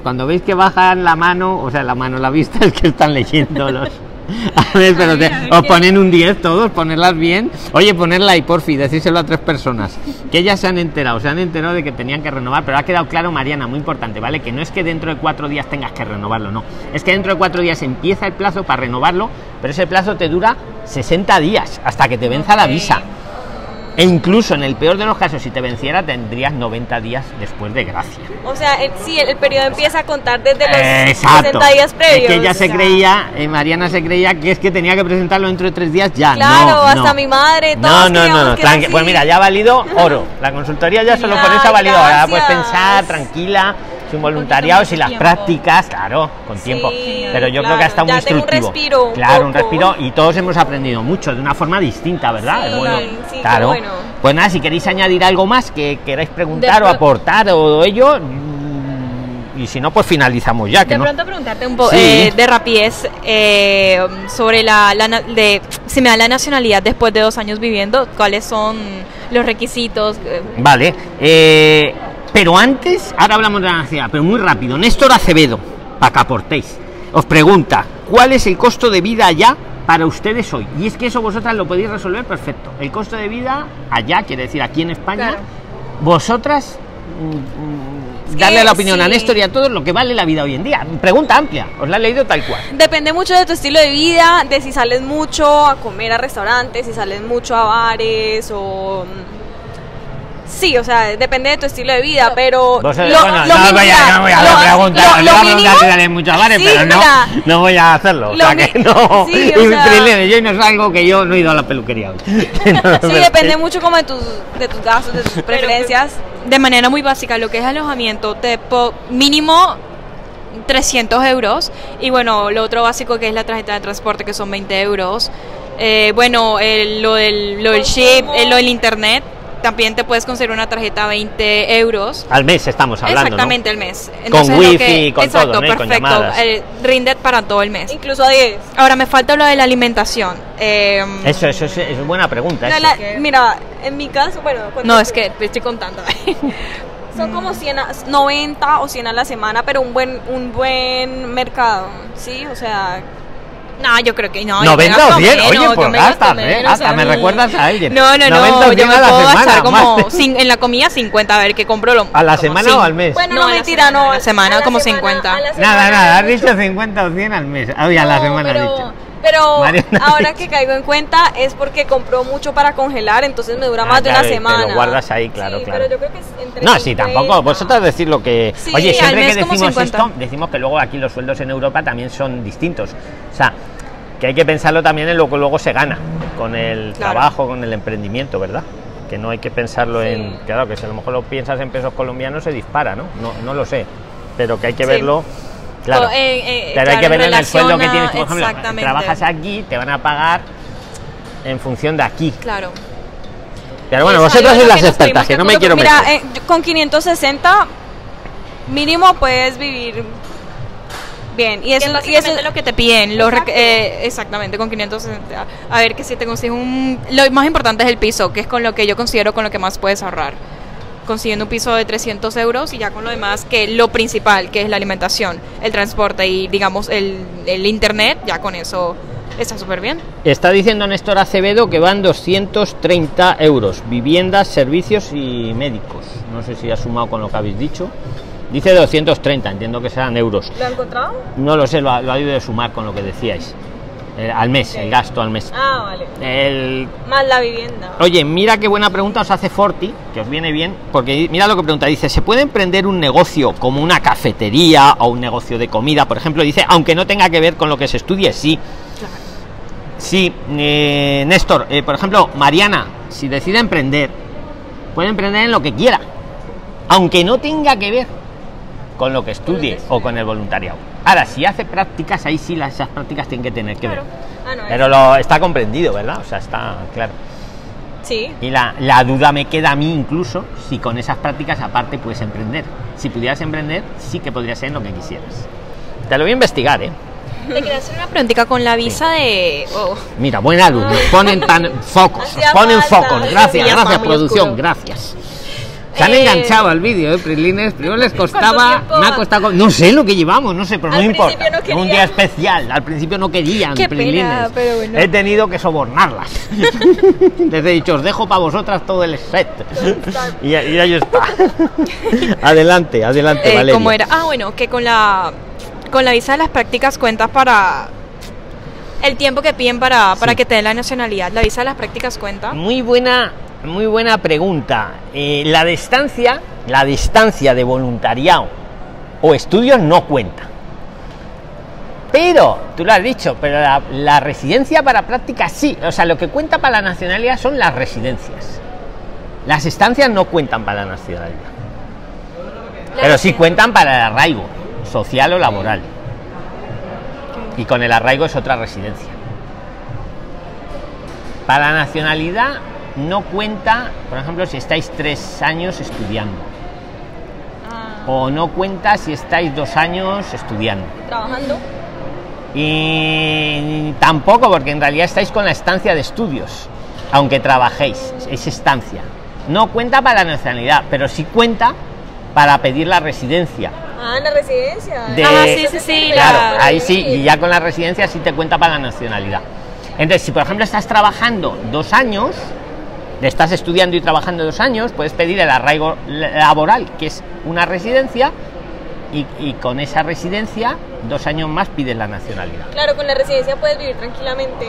Cuando veis que bajan la mano, o sea, la mano, la vista, es que están leyéndolos. A ver, pero te- os ponen un 10 todos, ponerlas bien. Oye, ponerla ahí, porfi, decírselo a tres personas. Que ellas se han enterado, se han enterado de que tenían que renovar, pero ha quedado claro, Mariana, muy importante, ¿vale? Que no es que dentro de cuatro días tengas que renovarlo, no. Es que dentro de cuatro días empieza el plazo para renovarlo, pero ese plazo te dura 60 días, hasta que te venza la visa. E incluso en el peor de los casos, si te venciera, tendrías 90 días después de gracia. O sea, el, sí, el, el periodo empieza a contar desde los Exacto. 60 días previos. Es que ella se creía, eh, Mariana se creía que es que tenía que presentarlo dentro de tres días ya. Claro, no, hasta no. mi madre, No, todos no, no, no. tranqui- así. Pues mira, ya ha valido oro. La consultoría ya solo con Ay, eso ha valido oro. Ahora puedes pensar tranquila, sin voluntariados y las tiempo. prácticas, claro, con tiempo. Pero yo creo que ha estado muy tengo un instructivo. respiro un claro, un respiro y todos hemos aprendido mucho de una forma distinta, ¿verdad? Sí, Es bueno. sí, claro. bueno. Pues nada, si queréis añadir algo más que queráis preguntar De o aportar o ello, mm, y si no, pues finalizamos ya. Que De no... pronto preguntarte un poco eh, de rapidez eh, sobre la, la na- de si me da la nacionalidad después de dos años viviendo, cuáles son los requisitos. Vale, eh, pero antes, ahora hablamos de la nacionalidad, pero muy rápido. Néstor Acevedo, para que aportéis, os pregunta, ¿cuál es el costo de vida allá para ustedes hoy? Y es que eso vosotras lo podéis resolver perfecto. El costo de vida allá, quiere decir aquí en España, Claro. vosotras mm, mm, darle la opinión a. Néstor y a todos lo que vale la vida hoy en día. Pregunta amplia, os la he leído tal cual. Depende mucho de tu estilo de vida, de si sales mucho a comer a restaurantes, si sales mucho a bares o... Sí, o sea, depende de tu estilo de vida, pero... Vos, lo- bueno, lo no, mínimo- voy a, no voy a lo- preguntar, lo- le lo voy a preguntar mínimo- si salen muchos bares, Sí, pero no, mira, no voy a hacerlo. o sea que no. sí, o sea- yo no salgo que yo no he ido a la peluquería hoy. Sí, depende mucho como de tus, de tus gastos, de tus preferencias. de manera muy básica, lo que es alojamiento, te po- mínimo 300 euros y bueno, lo otro básico que es la tarjeta de transporte que son 20 euros. Eh, bueno, el- lo, del, lo del chip, eh, lo del internet también te puedes conseguir una tarjeta 20 euros. Al mes estamos hablando. ¿no? Exactamente, el mes. Con lo wifi, con exacto, todo, ¿no? Con perfecto. llamadas. eh, rinde para todo el mes. Incluso a 10. Ahora me falta lo de la alimentación. Eh, Eso, eso es, es buena pregunta. No, eso. la- mira, en mi caso, bueno, No, es que te estoy contando. son como 100 a- 90 o 100 a la semana, pero un buen un buen mercado, ¿sí? O sea, No, yo creo que no. yo 90 me o gasto 100, menos, oye, pues gastas, ¿eh? Hasta me mí. recuerdas a alguien. No, no, 90 o no, 100 yo me a la puedo semana, gastar como más. cin- en la comida 50, a ver que compro lo ¿A la semana o al mes? bueno, No, no, a la mentira, semana, no. a la semana a la como semana- 50. a la Nada, nada, has dicho 50 o 100 al mes. Oye, a la No, semana pero, has dicho. Pero Mariana ahora que caigo en cuenta es porque compró mucho para congelar, entonces me dura Ah, más de una y te lo semana. guardas ahí, claro, Sí, claro. pero yo creo que es entre No, sí, 50. tampoco. Vosotros decir lo que. Sí, Oye, siempre que decimos 50. esto, decimos que luego aquí los sueldos en Europa también son distintos. O sea, que hay que pensarlo también en lo que luego se gana con el Claro. trabajo, con el emprendimiento, ¿verdad? Que no hay que pensarlo Sí. en. Claro, que si a lo mejor lo piensas en pesos colombianos se dispara, ¿no? No, no lo sé. Pero que hay que verlo. Claro. Eh, eh, Pero hay claro, que verlo en el sueldo que tienes. Por ejemplo, exactamente. trabajas aquí, te van a pagar en función de aquí. Claro. Pero bueno, Es vosotros sois las expertas, que que no me quiero Mira, meter. eh, con 560 mínimo puedes vivir bien. Y es eso, y eso lo que te piden. Los eh, exactamente, con 560. A ver, que si te consigues un... Lo más importante es el piso, que es con lo que yo considero con lo que más puedes ahorrar. Consiguiendo un piso de 300 euros y ya con lo demás, que lo principal, que es la alimentación, el transporte y, digamos, el, el internet, ya con eso está súper bien. Está diciendo Néstor Acevedo que van 230 euros, viviendas, servicios y médicos. No sé si ha sumado con lo que habéis dicho. Dice 230, entiendo que serán euros. ¿Lo ha encontrado? No lo sé, lo ha, lo ha ido de sumar con lo que decíais. Eh, al mes, el gasto al mes. Ah, vale. El... Más la vivienda. Oye, mira qué buena pregunta os hace Forti, que os viene bien, porque mira lo que pregunta, dice, ¿se puede emprender un negocio como una cafetería o un negocio de comida, por ejemplo? Dice, aunque no tenga que ver con lo que se estudie, sí. Sí, eh, Néstor, eh, por ejemplo, Mariana, si decide emprender, puede emprender en lo que quiera, aunque no tenga que ver con lo que estudie o con el voluntariado. Ahora, si hace prácticas, ahí sí las, esas prácticas tienen que tener que ver. Ah, no, Pero lo está comprendido, ¿verdad? O sea, está claro. Sí. Y la, la duda me queda a mí incluso si con esas prácticas aparte puedes emprender. Si pudieras emprender, sí que podría ser lo que quisieras. Te lo voy a investigar, ¿eh? Te quería hacer una preguntita con la visa de... oh, Mira, buen alumno. Ponen tan focos, ponen focos. Gracias, gracias, producción, oscuro. gracias. Se han Eh, enganchado al vídeo, ¿eh, Prilines? Primero les costaba, me ha costado, no sé lo que llevamos, no sé, pero Al no importa. no un día especial, al principio no querían, Qué pena, Prilines. pero bueno. He tenido que sobornarlas. Les he dicho, os dejo para vosotras todo el set. y, y ahí está. adelante, adelante, eh, Valeria. ¿Cómo era? Ah, bueno, que con la, con la visa de las prácticas cuentas para... El tiempo que piden para, para Sí. que te den la nacionalidad. La visa de las prácticas cuenta. Muy buena, muy buena pregunta. Eh, la distancia, la distancia de voluntariado o estudios no cuenta. Pero, tú lo has dicho, pero la, la residencia para prácticas sí. O sea, lo que cuenta para la nacionalidad son las residencias. Las estancias no cuentan para la nacionalidad. Pero sí cuentan para el arraigo, social o laboral. Y con el arraigo es otra residencia. Para la nacionalidad no cuenta, por ejemplo, si estáis tres años estudiando. Ah. O no cuenta si estáis dos años estudiando. Trabajando. Y tampoco, porque en realidad estáis con la estancia de estudios, aunque trabajéis, es estancia. No cuenta para la nacionalidad, pero sí cuenta para pedir la residencia. Ah, la residencia. De- Ah, sí, sí, sí, Claro, la- ahí sí, y ya con la residencia sí te cuenta para la nacionalidad. Entonces, si por ejemplo estás trabajando dos años, estás estudiando y trabajando dos años, puedes pedir el arraigo laboral, que es una residencia, y, y con esa residencia, dos años más pides la nacionalidad. Claro, con la residencia puedes vivir tranquilamente.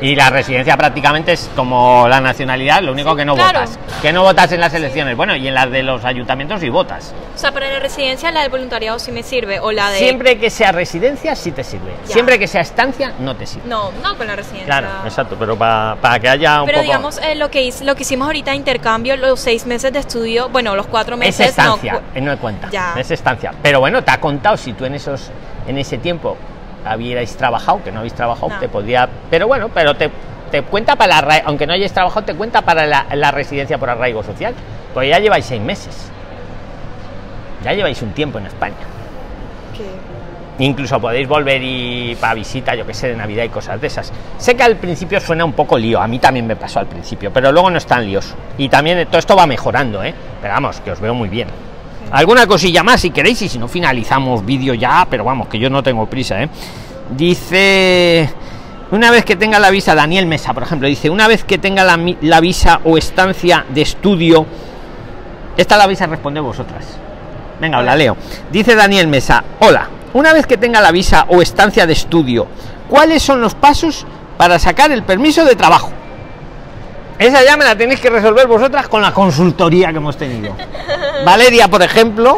Y la residencia prácticamente es como la nacionalidad, lo único que no claro. votas. Que no votas en las elecciones. Bueno, y en las de los ayuntamientos sí votas. O sea, para la residencia la del voluntariado sí me sirve. O la de... Siempre que sea residencia sí te sirve. Ya. Siempre que sea estancia no te sirve. No, no con la residencia. Claro, exacto, pero para, para que haya un Pero poco... digamos, eh, lo, que hice- lo que hicimos ahorita intercambio, los seis meses de estudio, bueno, los cuatro es meses... estancia, no, eh, no, cuenta. Ya. Es estancia. Pero bueno, te ha contado si tú en esos en ese tiempo habierais trabajado, que no habéis trabajado, No. te podría... Pero bueno, pero te te cuenta para la, aunque no hayáis trabajado, te cuenta para la, la residencia por arraigo social. Pues ya lleváis seis meses. Ya lleváis un tiempo en España. Incluso podéis volver y para visita, yo que sé, de Navidad y cosas de esas. Sé que al principio suena un poco lío, a mí también me pasó al principio, pero luego no es tan líos. Y también todo esto va mejorando, ¿eh? Pero vamos, que os veo muy bien. Alguna cosilla más si queréis y si no finalizamos vídeo ya, pero vamos, que yo no tengo prisa, ¿eh? Dice, una vez que tenga la visa, Daniel Mesa, por ejemplo, dice, una vez que tenga la, la visa o estancia de estudio, esta la vais a responder vosotras. Venga, la leo. Dice Daniel Mesa, hola, una vez que tenga la visa o estancia de estudio, ¿cuáles son los pasos para sacar el permiso de trabajo? Esa ya me la tenéis que resolver vosotras con la consultoría que hemos tenido. Valeria, por ejemplo.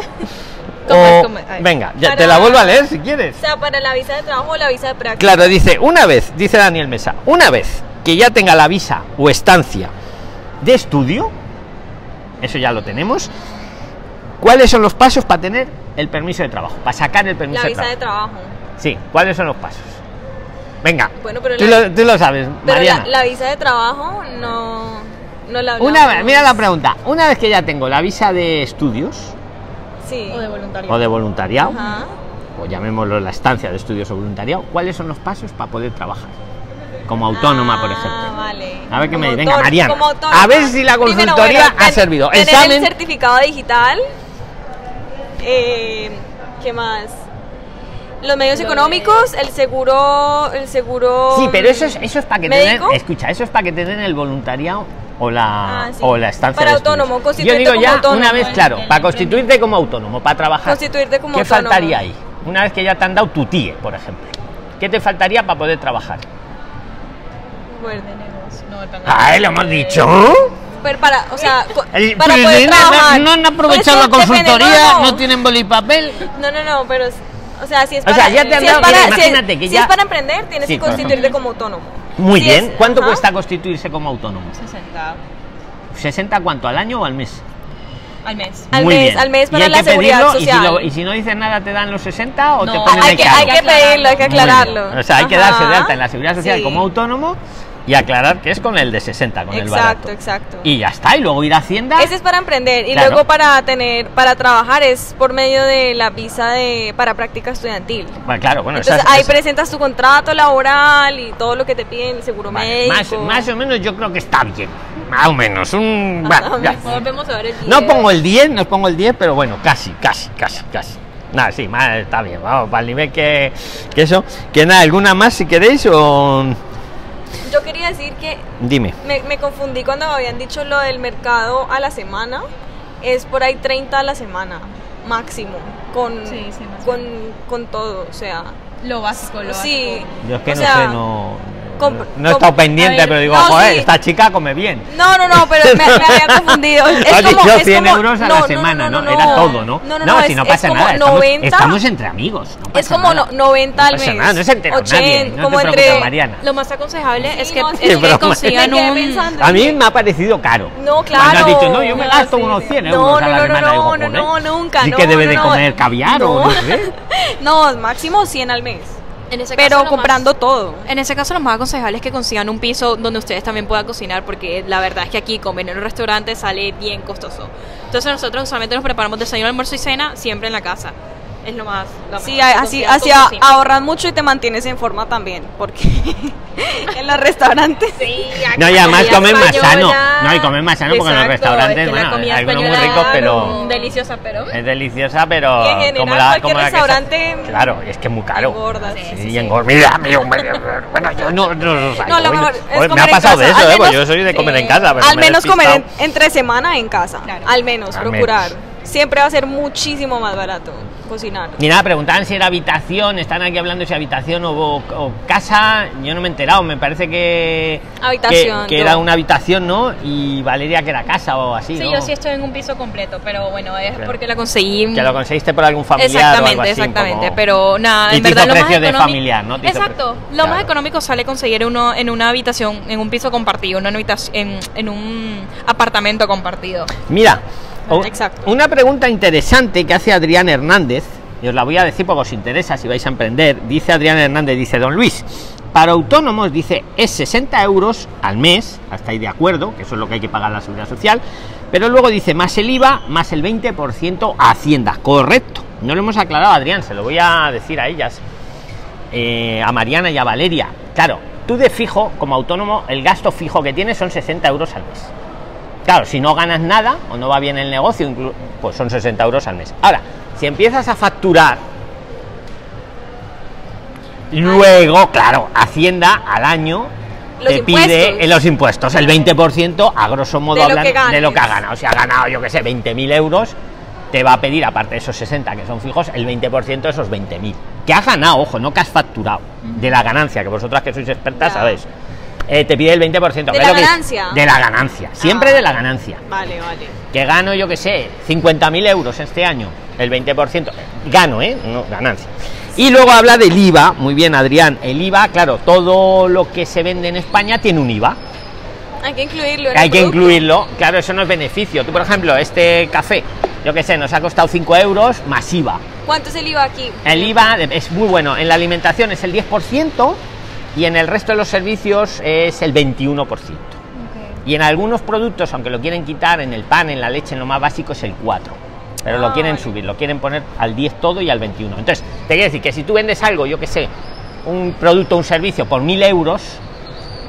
O- venga, ya te la vuelvo a leer si quieres. O sea, para la visa de trabajo o la visa de práctica. Claro, dice, una vez, dice Daniel Mesa, una vez que ya tenga la visa o estancia de estudio, eso ya lo tenemos, ¿cuáles son los pasos para tener el permiso de trabajo? Para sacar el permiso La de visa de trabajo. Sí, ¿cuáles son los pasos? Venga, Bueno, pero tú, la- lo, tú lo sabes, Pero Mariana. la, la visa de trabajo no, no la hablamos. Una vez, mira la pregunta, una vez que ya tengo la visa de estudios Sí. O de voluntario. o de voluntariado, Ajá. o llamémoslo la estancia de estudios o voluntariado, ¿cuáles son los pasos para poder trabajar? Como autónoma, por Ah, ejemplo. vale. A ver qué me venga, Mariana. como autónoma. A ver si la Primero, consultoría bueno, ha ten- servido. Tener Examen. el certificado digital. Eh, ¿Qué más? Los medios Lo de- económicos, el seguro, el seguro. Sí, pero eso es, eso es para que ¿Médico? tengan, escucha, eso es para que tengan el voluntariado o la, Ah, sí. o la estancia Para de autónomo, Yo constituirte digo como ya autónomo, una vez, el- claro, el para constituirte como autónomo, para trabajar. Constituirte como ¿Qué autónomo. faltaría ahí? Una vez que ya te han dado tu TIE, por ejemplo. ¿Qué te faltaría para poder trabajar? Bueno, No, el plan- ¡Ay, lo hemos dicho! pero para, o sea, El- para poder no- no-. No han aprovechado Pues la consultoría, no, no, no. tienen bolipapel. No, no, no, pero, o sea, si es O para, sea, ya te han si es dado- para- mira, si es- imagínate que si ya- es para emprender, tienes Sí, que constituirte como autónomo. Muy Si bien. es- ¿Cuánto ajá. cuesta constituirse como autónomo? 60 ¿60 cuánto? ¿Al año o al mes? al mes. Al mes, bien. al mes Y para hay la que seguridad pedirlo, social. Y si, lo- y si no dices nada, ¿te dan los 60 o te ponen hay el que, cargo? hay que pedirlo, hay que aclararlo. O sea, hay que darse de alta en la seguridad social Sí. como autónomo y aclarar que es con el de 60, con el Exacto, barato. exacto. Y ya está, y luego ir a Hacienda. Ese es para emprender y Claro. luego para tener, para trabajar es por medio de la visa de para práctica estudiantil. Bueno, claro, bueno, Entonces esa- ahí esa- presentas tu contrato laboral y todo lo que te piden, el seguro vale, médico. más, más o menos yo creo que está bien. Más o menos. Un, Ajá, bueno, ya. Volvemos a ver el No video. pongo el 10, no pongo el 10, pero bueno, casi, casi, casi, casi. Nada, sí, más, está bien, vamos, para el nivel que, que eso. Que nada, ¿alguna más si queréis o...? Yo quería decir que Dime. me, me confundí cuando me habían dicho lo del mercado a la semana. Es por ahí 30 a la semana, máximo, con, Sí, sí, con, con todo, o sea, Lo básico, lo sí. básico. Yo es que o no sea, sé, no... comp- no he estado pendiente, ver, pero digo, no, joder, sí. esta chica come bien. No, no, no, pero me, me había confundido. Es Has como, dicho es 100 como- euros a no, la no, semana, ¿no? no, Era todo, ¿no? No, no, no, si es- no es pasa como nada. Estamos, 90 estamos entre amigos. no Es pasa como nada. no- 90 al No pasa mes. nada, no se entera nadie. 80, No como te entre- Mariana. Lo más aconsejable es que, no, es que consigan un... pensando. A mí me ha parecido caro. No, claro. Cuando has dicho, no, yo me No, gasto unos sí. 100 No, euros a no, la no, semana. no, digo, no, no, nunca, Sí no, que debe no, de no. comer caviar o no sé. No, máximo 100 al mes. En ese caso, Pero lo más- comprando todo. En ese caso, lo más aconsejable es que consigan un piso donde ustedes también puedan cocinar, porque la verdad es que aquí comer en un restaurante sale bien costoso. Entonces, nosotros usualmente nos preparamos desayuno, almuerzo y cena siempre en la casa. Es lo más. lo Sí, mejor que así, así con a- cocina. ahorras mucho y te mantienes en forma también. Porque en los restaurantes. No, y además comer más sano. No, y comer más sano porque en los restaurantes, es que bueno, algunos muy ricos, pero. mm, deliciosa, pero. Es deliciosa, pero. En general, como la, como la que se- restaurante Claro, es que es muy caro. engorda, Sí, sí, sí, y sí. engorda. Mira, mira, hombre, bueno, yo no, no, no, No, lo mejor es me ha pasado de eso, al ¿eh? Pues menos- yo soy de comer en sí. casa. Al menos comer entre semana en casa. Claro. Al menos, procurar. Siempre va a ser muchísimo más barato cocinar. Ni nada, preguntaban si era habitación, están aquí hablando si habitación o, o casa, yo no me he enterado, me parece que, Habitación, que, era una habitación, ¿no? Y Valeria que era casa o así, Sí, ¿no? yo sí estoy en un piso completo, pero bueno, es Claro. porque la conseguí. Que lo conseguiste por algún familiar Exactamente, o algo así, exactamente. poco- Pero nada, Y en verdad lo más precio de económico. familiar, ¿no? Exacto. Lo más económico sale conseguir uno en una habitación, en un piso compartido, una habitación, en, en un apartamento compartido. Mira, Exacto. una pregunta interesante que hace Adrián Hernández, y os la voy a decir porque os interesa si vais a emprender. Dice Adrián Hernández, dice Don Luis, Para autónomos, dice, es 60 euros al mes, hasta ahí de acuerdo, que eso es lo que hay que pagar la seguridad social, pero luego dice más el IVA, más el 20% a Hacienda, correcto. No lo hemos aclarado, Adrián, se lo voy a decir a ellas, eh, a Mariana y a Valeria. Claro, tú de fijo, como autónomo, el gasto fijo que tienes son 60 euros al mes. Claro, si no ganas nada o no va bien el negocio, pues son 60 euros al mes. Ahora, si empiezas a facturar, luego, claro, Hacienda al año te pide en los impuestos el 20% a grosso modo De hablan, de lo que ha ganado. Si ha ganado, yo que sé, 20.000 euros, te va a pedir, aparte de esos 60 que son fijos, el 20% de esos 20.000. Que has ganado, ojo, no que has facturado, de la ganancia, que vosotras que sois expertas sabéis. Eh, te pide el 20%. ¿De la ganancia? De la ganancia, siempre Ah. de la ganancia. Vale, vale. Que gano, yo que sé, 50.000 euros este año, el 20%, gano, ¿eh? No, ganancia. Y luego habla del IVA, muy bien Adrián, el IVA, claro, todo lo que se vende en España tiene un IVA. Hay que incluirlo. en Hay el que producto. incluirlo, claro, eso no es beneficio. Tú, por ejemplo, este café, yo que sé, nos ha costado 5 euros más IVA. ¿Cuánto es el IVA aquí? El IVA es muy bueno, en la alimentación es el 10% y en el resto de los servicios es el 21%. Y en algunos productos, aunque lo quieren quitar, en el pan, en la leche, en lo más básico es el 4. Pero lo Ah, quieren vale. subir, lo quieren poner al 10 todo y al 21. Entonces, te quiero decir que si tú vendes algo, yo que sé, un producto, un servicio por 1000 euros,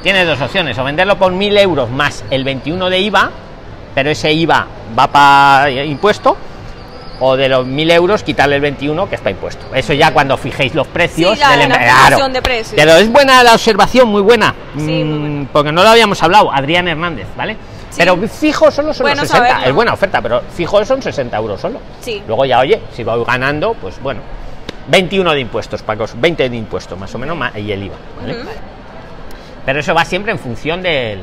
tienes dos opciones, o venderlo por 1000 euros más el 21 de IVA, pero ese IVA va para impuesto, o de los 1000 euros quitarle el 21 que está impuesto. Eso ya cuando fijéis los precios Sí, del fijación claro. de precios. Pero es buena la observación, muy buena. Sí, muy Mm, buena. Porque no lo habíamos hablado, Adrián Hernández, ¿vale? Sí. Pero fijo solo son Bueno los 60. saberlo. Es buena oferta, pero fijo son 60 euros solo. Luego ya, oye, si voy ganando, pues bueno. 21 de impuestos, Pacos, 20 de impuestos más o menos, y el IVA. ¿vale? Pero eso va siempre en función de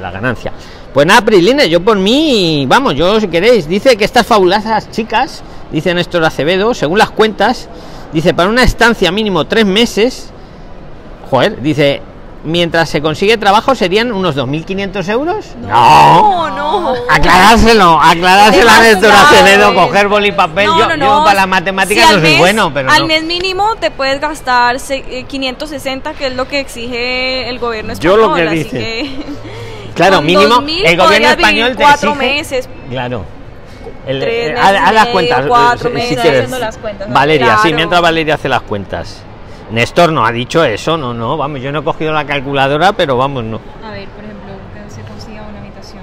la ganancia. Pues nada, Prilines, yo por mí, vamos, yo si queréis, dice que estas fabulosas chicas, dice Néstor Acevedo, según las cuentas, dice para una estancia mínimo tres meses, joder, dice, mientras se consigue trabajo serían unos 2.500 euros. No, no. Aclarárselo, aclarárselo a Néstor. Acevedo, coger boli y papel. No, yo, no, yo no. para las matemáticas Si no soy mes- bueno, pero al no. mes mínimo te puedes gastar se- eh, 560, que es lo que exige el gobierno Yo español. lo que así dice. que Claro, mínimo 2000 el gobierno español te cuatro exige- meses. Claro. El- Tres meses las medio, cuentas. cuatro si- si meses. quieres. haciendo las cuentas, ¿no? Valeria, sí, mientras Valeria hace las cuentas. Néstor no ha dicho eso, no, no, vamos, yo no he cogido la calculadora, pero vamos, no. A ver, por ejemplo, que se consiga una habitación.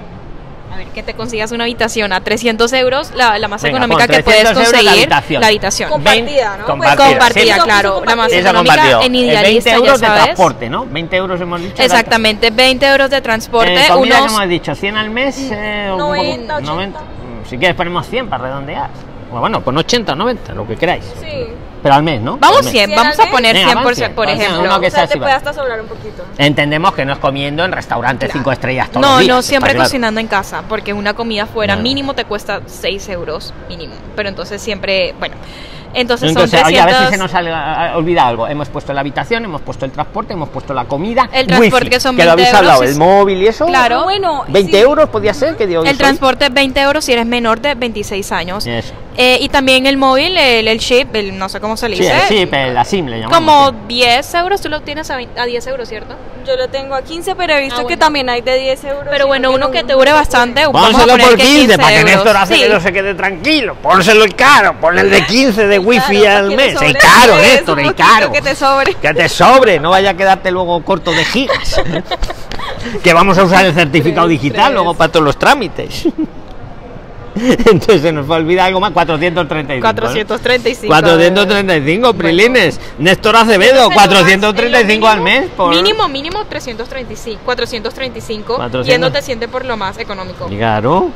A ver, que te consigas una habitación a 300 euros, la, la más Venga, económica que puedes 300 euros la conseguir. habitación. La habitación. Compartida, ¿no? Compartida, Compartida, sí. claro. La más económica compartido. en Eh, idealista, 20 euros ya de sabes. transporte, ¿no? 20 euros hemos dicho. de Exactamente, 20 euros de transporte, Eh, unos... hemos dicho, 100 al mes. eh, un poco- 90, 80. Mm, Si quieres ponemos 100 para redondear. Bueno, bueno, pon 80 o 90, lo que queráis. Sí. Pero al mes, ¿no? Vamos mes. 100, ¿Cien vamos a poner Venga, 100 por, vamos 100, por vamos a- ejemplo. uno que O sea, sea te así, puede hasta sobrar un poquito. Entendemos que no es comiendo en restaurantes cinco estrellas todos No, los días. no, siempre claro. cocinando en casa, porque una comida fuera mínimo te cuesta 6 euros, mínimo. Pero entonces siempre, bueno, entonces, Entonces, son oye, a 300... veces se nos ha olvidado algo. Hemos puesto la habitación, hemos puesto el transporte, hemos puesto la comida. El transporte, wifi, que son que lo 20 habéis hablado, euros, el es- móvil y eso. Claro. Ah, Bueno, 20 sí. euros podía ser que El transporte 20 euros si eres menor de 26 años. Eso. Eh, y también el móvil, el, el chip, el, no sé cómo se le Sí, dice. el chip, el- la SIM le llamamos. como sí. 10 euros, tú lo tienes a, 20 a 10 euros, ¿cierto? Yo lo tengo a 15, pero he visto Ah, que bueno. también hay de 10 euros. Pero bueno, no uno que te dure bastante. vamos a Pónselo poner por que 15, para que. Néstor hace Sí. que no se quede tranquilo. Pónselo el caro, ponle el de 15 de wifi Claro, al que mes. El caro, Néstor, el caro. Que te sobre. Que te sobre, no vaya a quedarte luego corto de gigas. que vamos a usar el certificado digital luego para todos los trámites. Entonces se nos va a olvidar algo más, 435. ¿no? 435. 435, Prilines. Néstor Acevedo, Entonces, 435 al mes. Por... Mínimo, mínimo 335. 435. 400. Yéndote siente por lo más económico. Claro.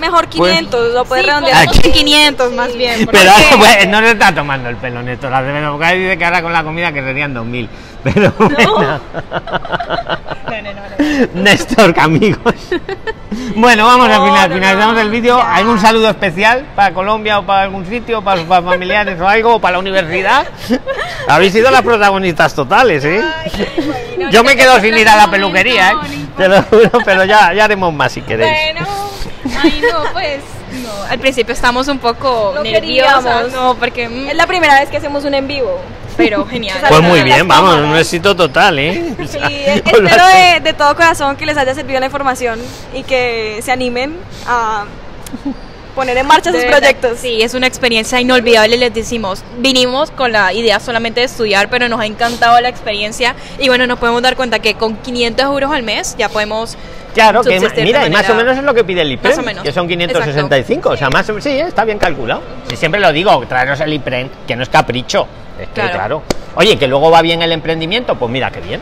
Mejor 500, lo puedes Sí, redondear. pongamos Aquí. 500 más bien. Pero bueno, no le está tomando el pelo Néstor Acevedo, porque ahí dice que ahora con la comida que serían 2000. Pero bueno. No, no, no, no. Néstor, amigos. Bueno, vamos al No, final. no, Finalizamos no, el vídeo. ¿Algún saludo especial para Colombia o para algún sitio, para sus familiares o algo, o para la universidad? Habéis sido las protagonistas totales, ¿eh? Bueno, Yo me que quedo sin ir a la peluquería, ¿eh? Te lo juro, pero ya, ya haremos más si queréis. Bueno, ay no, pues no. Al principio estamos un poco No nerviosas, queríamos. no, porque mm, Es la primera vez que hacemos un en vivo. Pero genial. Pues muy bien, vamos, un éxito total, ¿eh? Sí, espero de, de todo corazón que les haya servido la información y que se animen a poner en marcha De sus verdad, proyectos. Sí, es una experiencia inolvidable, les decimos. Vinimos con la idea solamente de estudiar, pero nos ha encantado la experiencia y bueno, nos podemos dar cuenta que con 500 euros al mes ya podemos... Claro, que mira, y más o menos es lo que pide el IPREN, Más o menos. que son 565, o sea, más o- sí, está bien calculado. Sí, siempre lo digo, traeros el IPREN, que no es capricho. Es que, claro. Claro. Oye, que luego va bien el emprendimiento, pues mira, qué bien.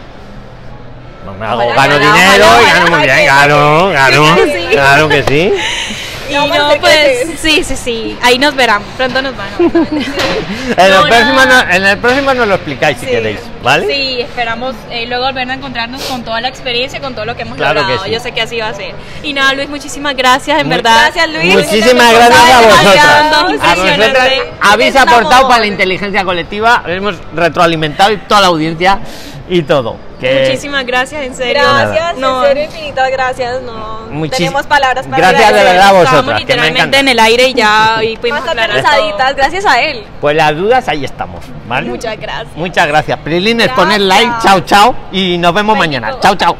Me hago- gano dinero y gano muy bien, claro, Sí. claro que sí. Y no, pues sí, sí, sí, ahí nos verán, pronto nos van. En, el No, próximo nada. no- en el próximo nos lo explicáis si Sí. queréis, ¿vale? Sí, esperamos eh, luego volver a encontrarnos con toda la experiencia, con todo lo que hemos Claro que logrado. sí. Yo sé que así va a ser. Y nada, Luis, muchísimas gracias, en verdad. Gracias, Luis. Muchísimas gracias a vosotras. A vosotras habéis aportado para la inteligencia colectiva, hemos retroalimentado y toda la audiencia y todo. Que Muchísimas gracias, en serio. Gracias, No, en serio, infinitas gracias. No Muchis- tenemos palabras para Gracias de verdad a vosotras, Estábamos que me literalmente encanta. en el aire y ya y pudimos aclarar gracias a él. Pues las dudas ahí estamos, ¿vale? Muchas gracias. Muchas gracias. Prilines, poner like, chao, chao y nos vemos mañana. Chao, chao.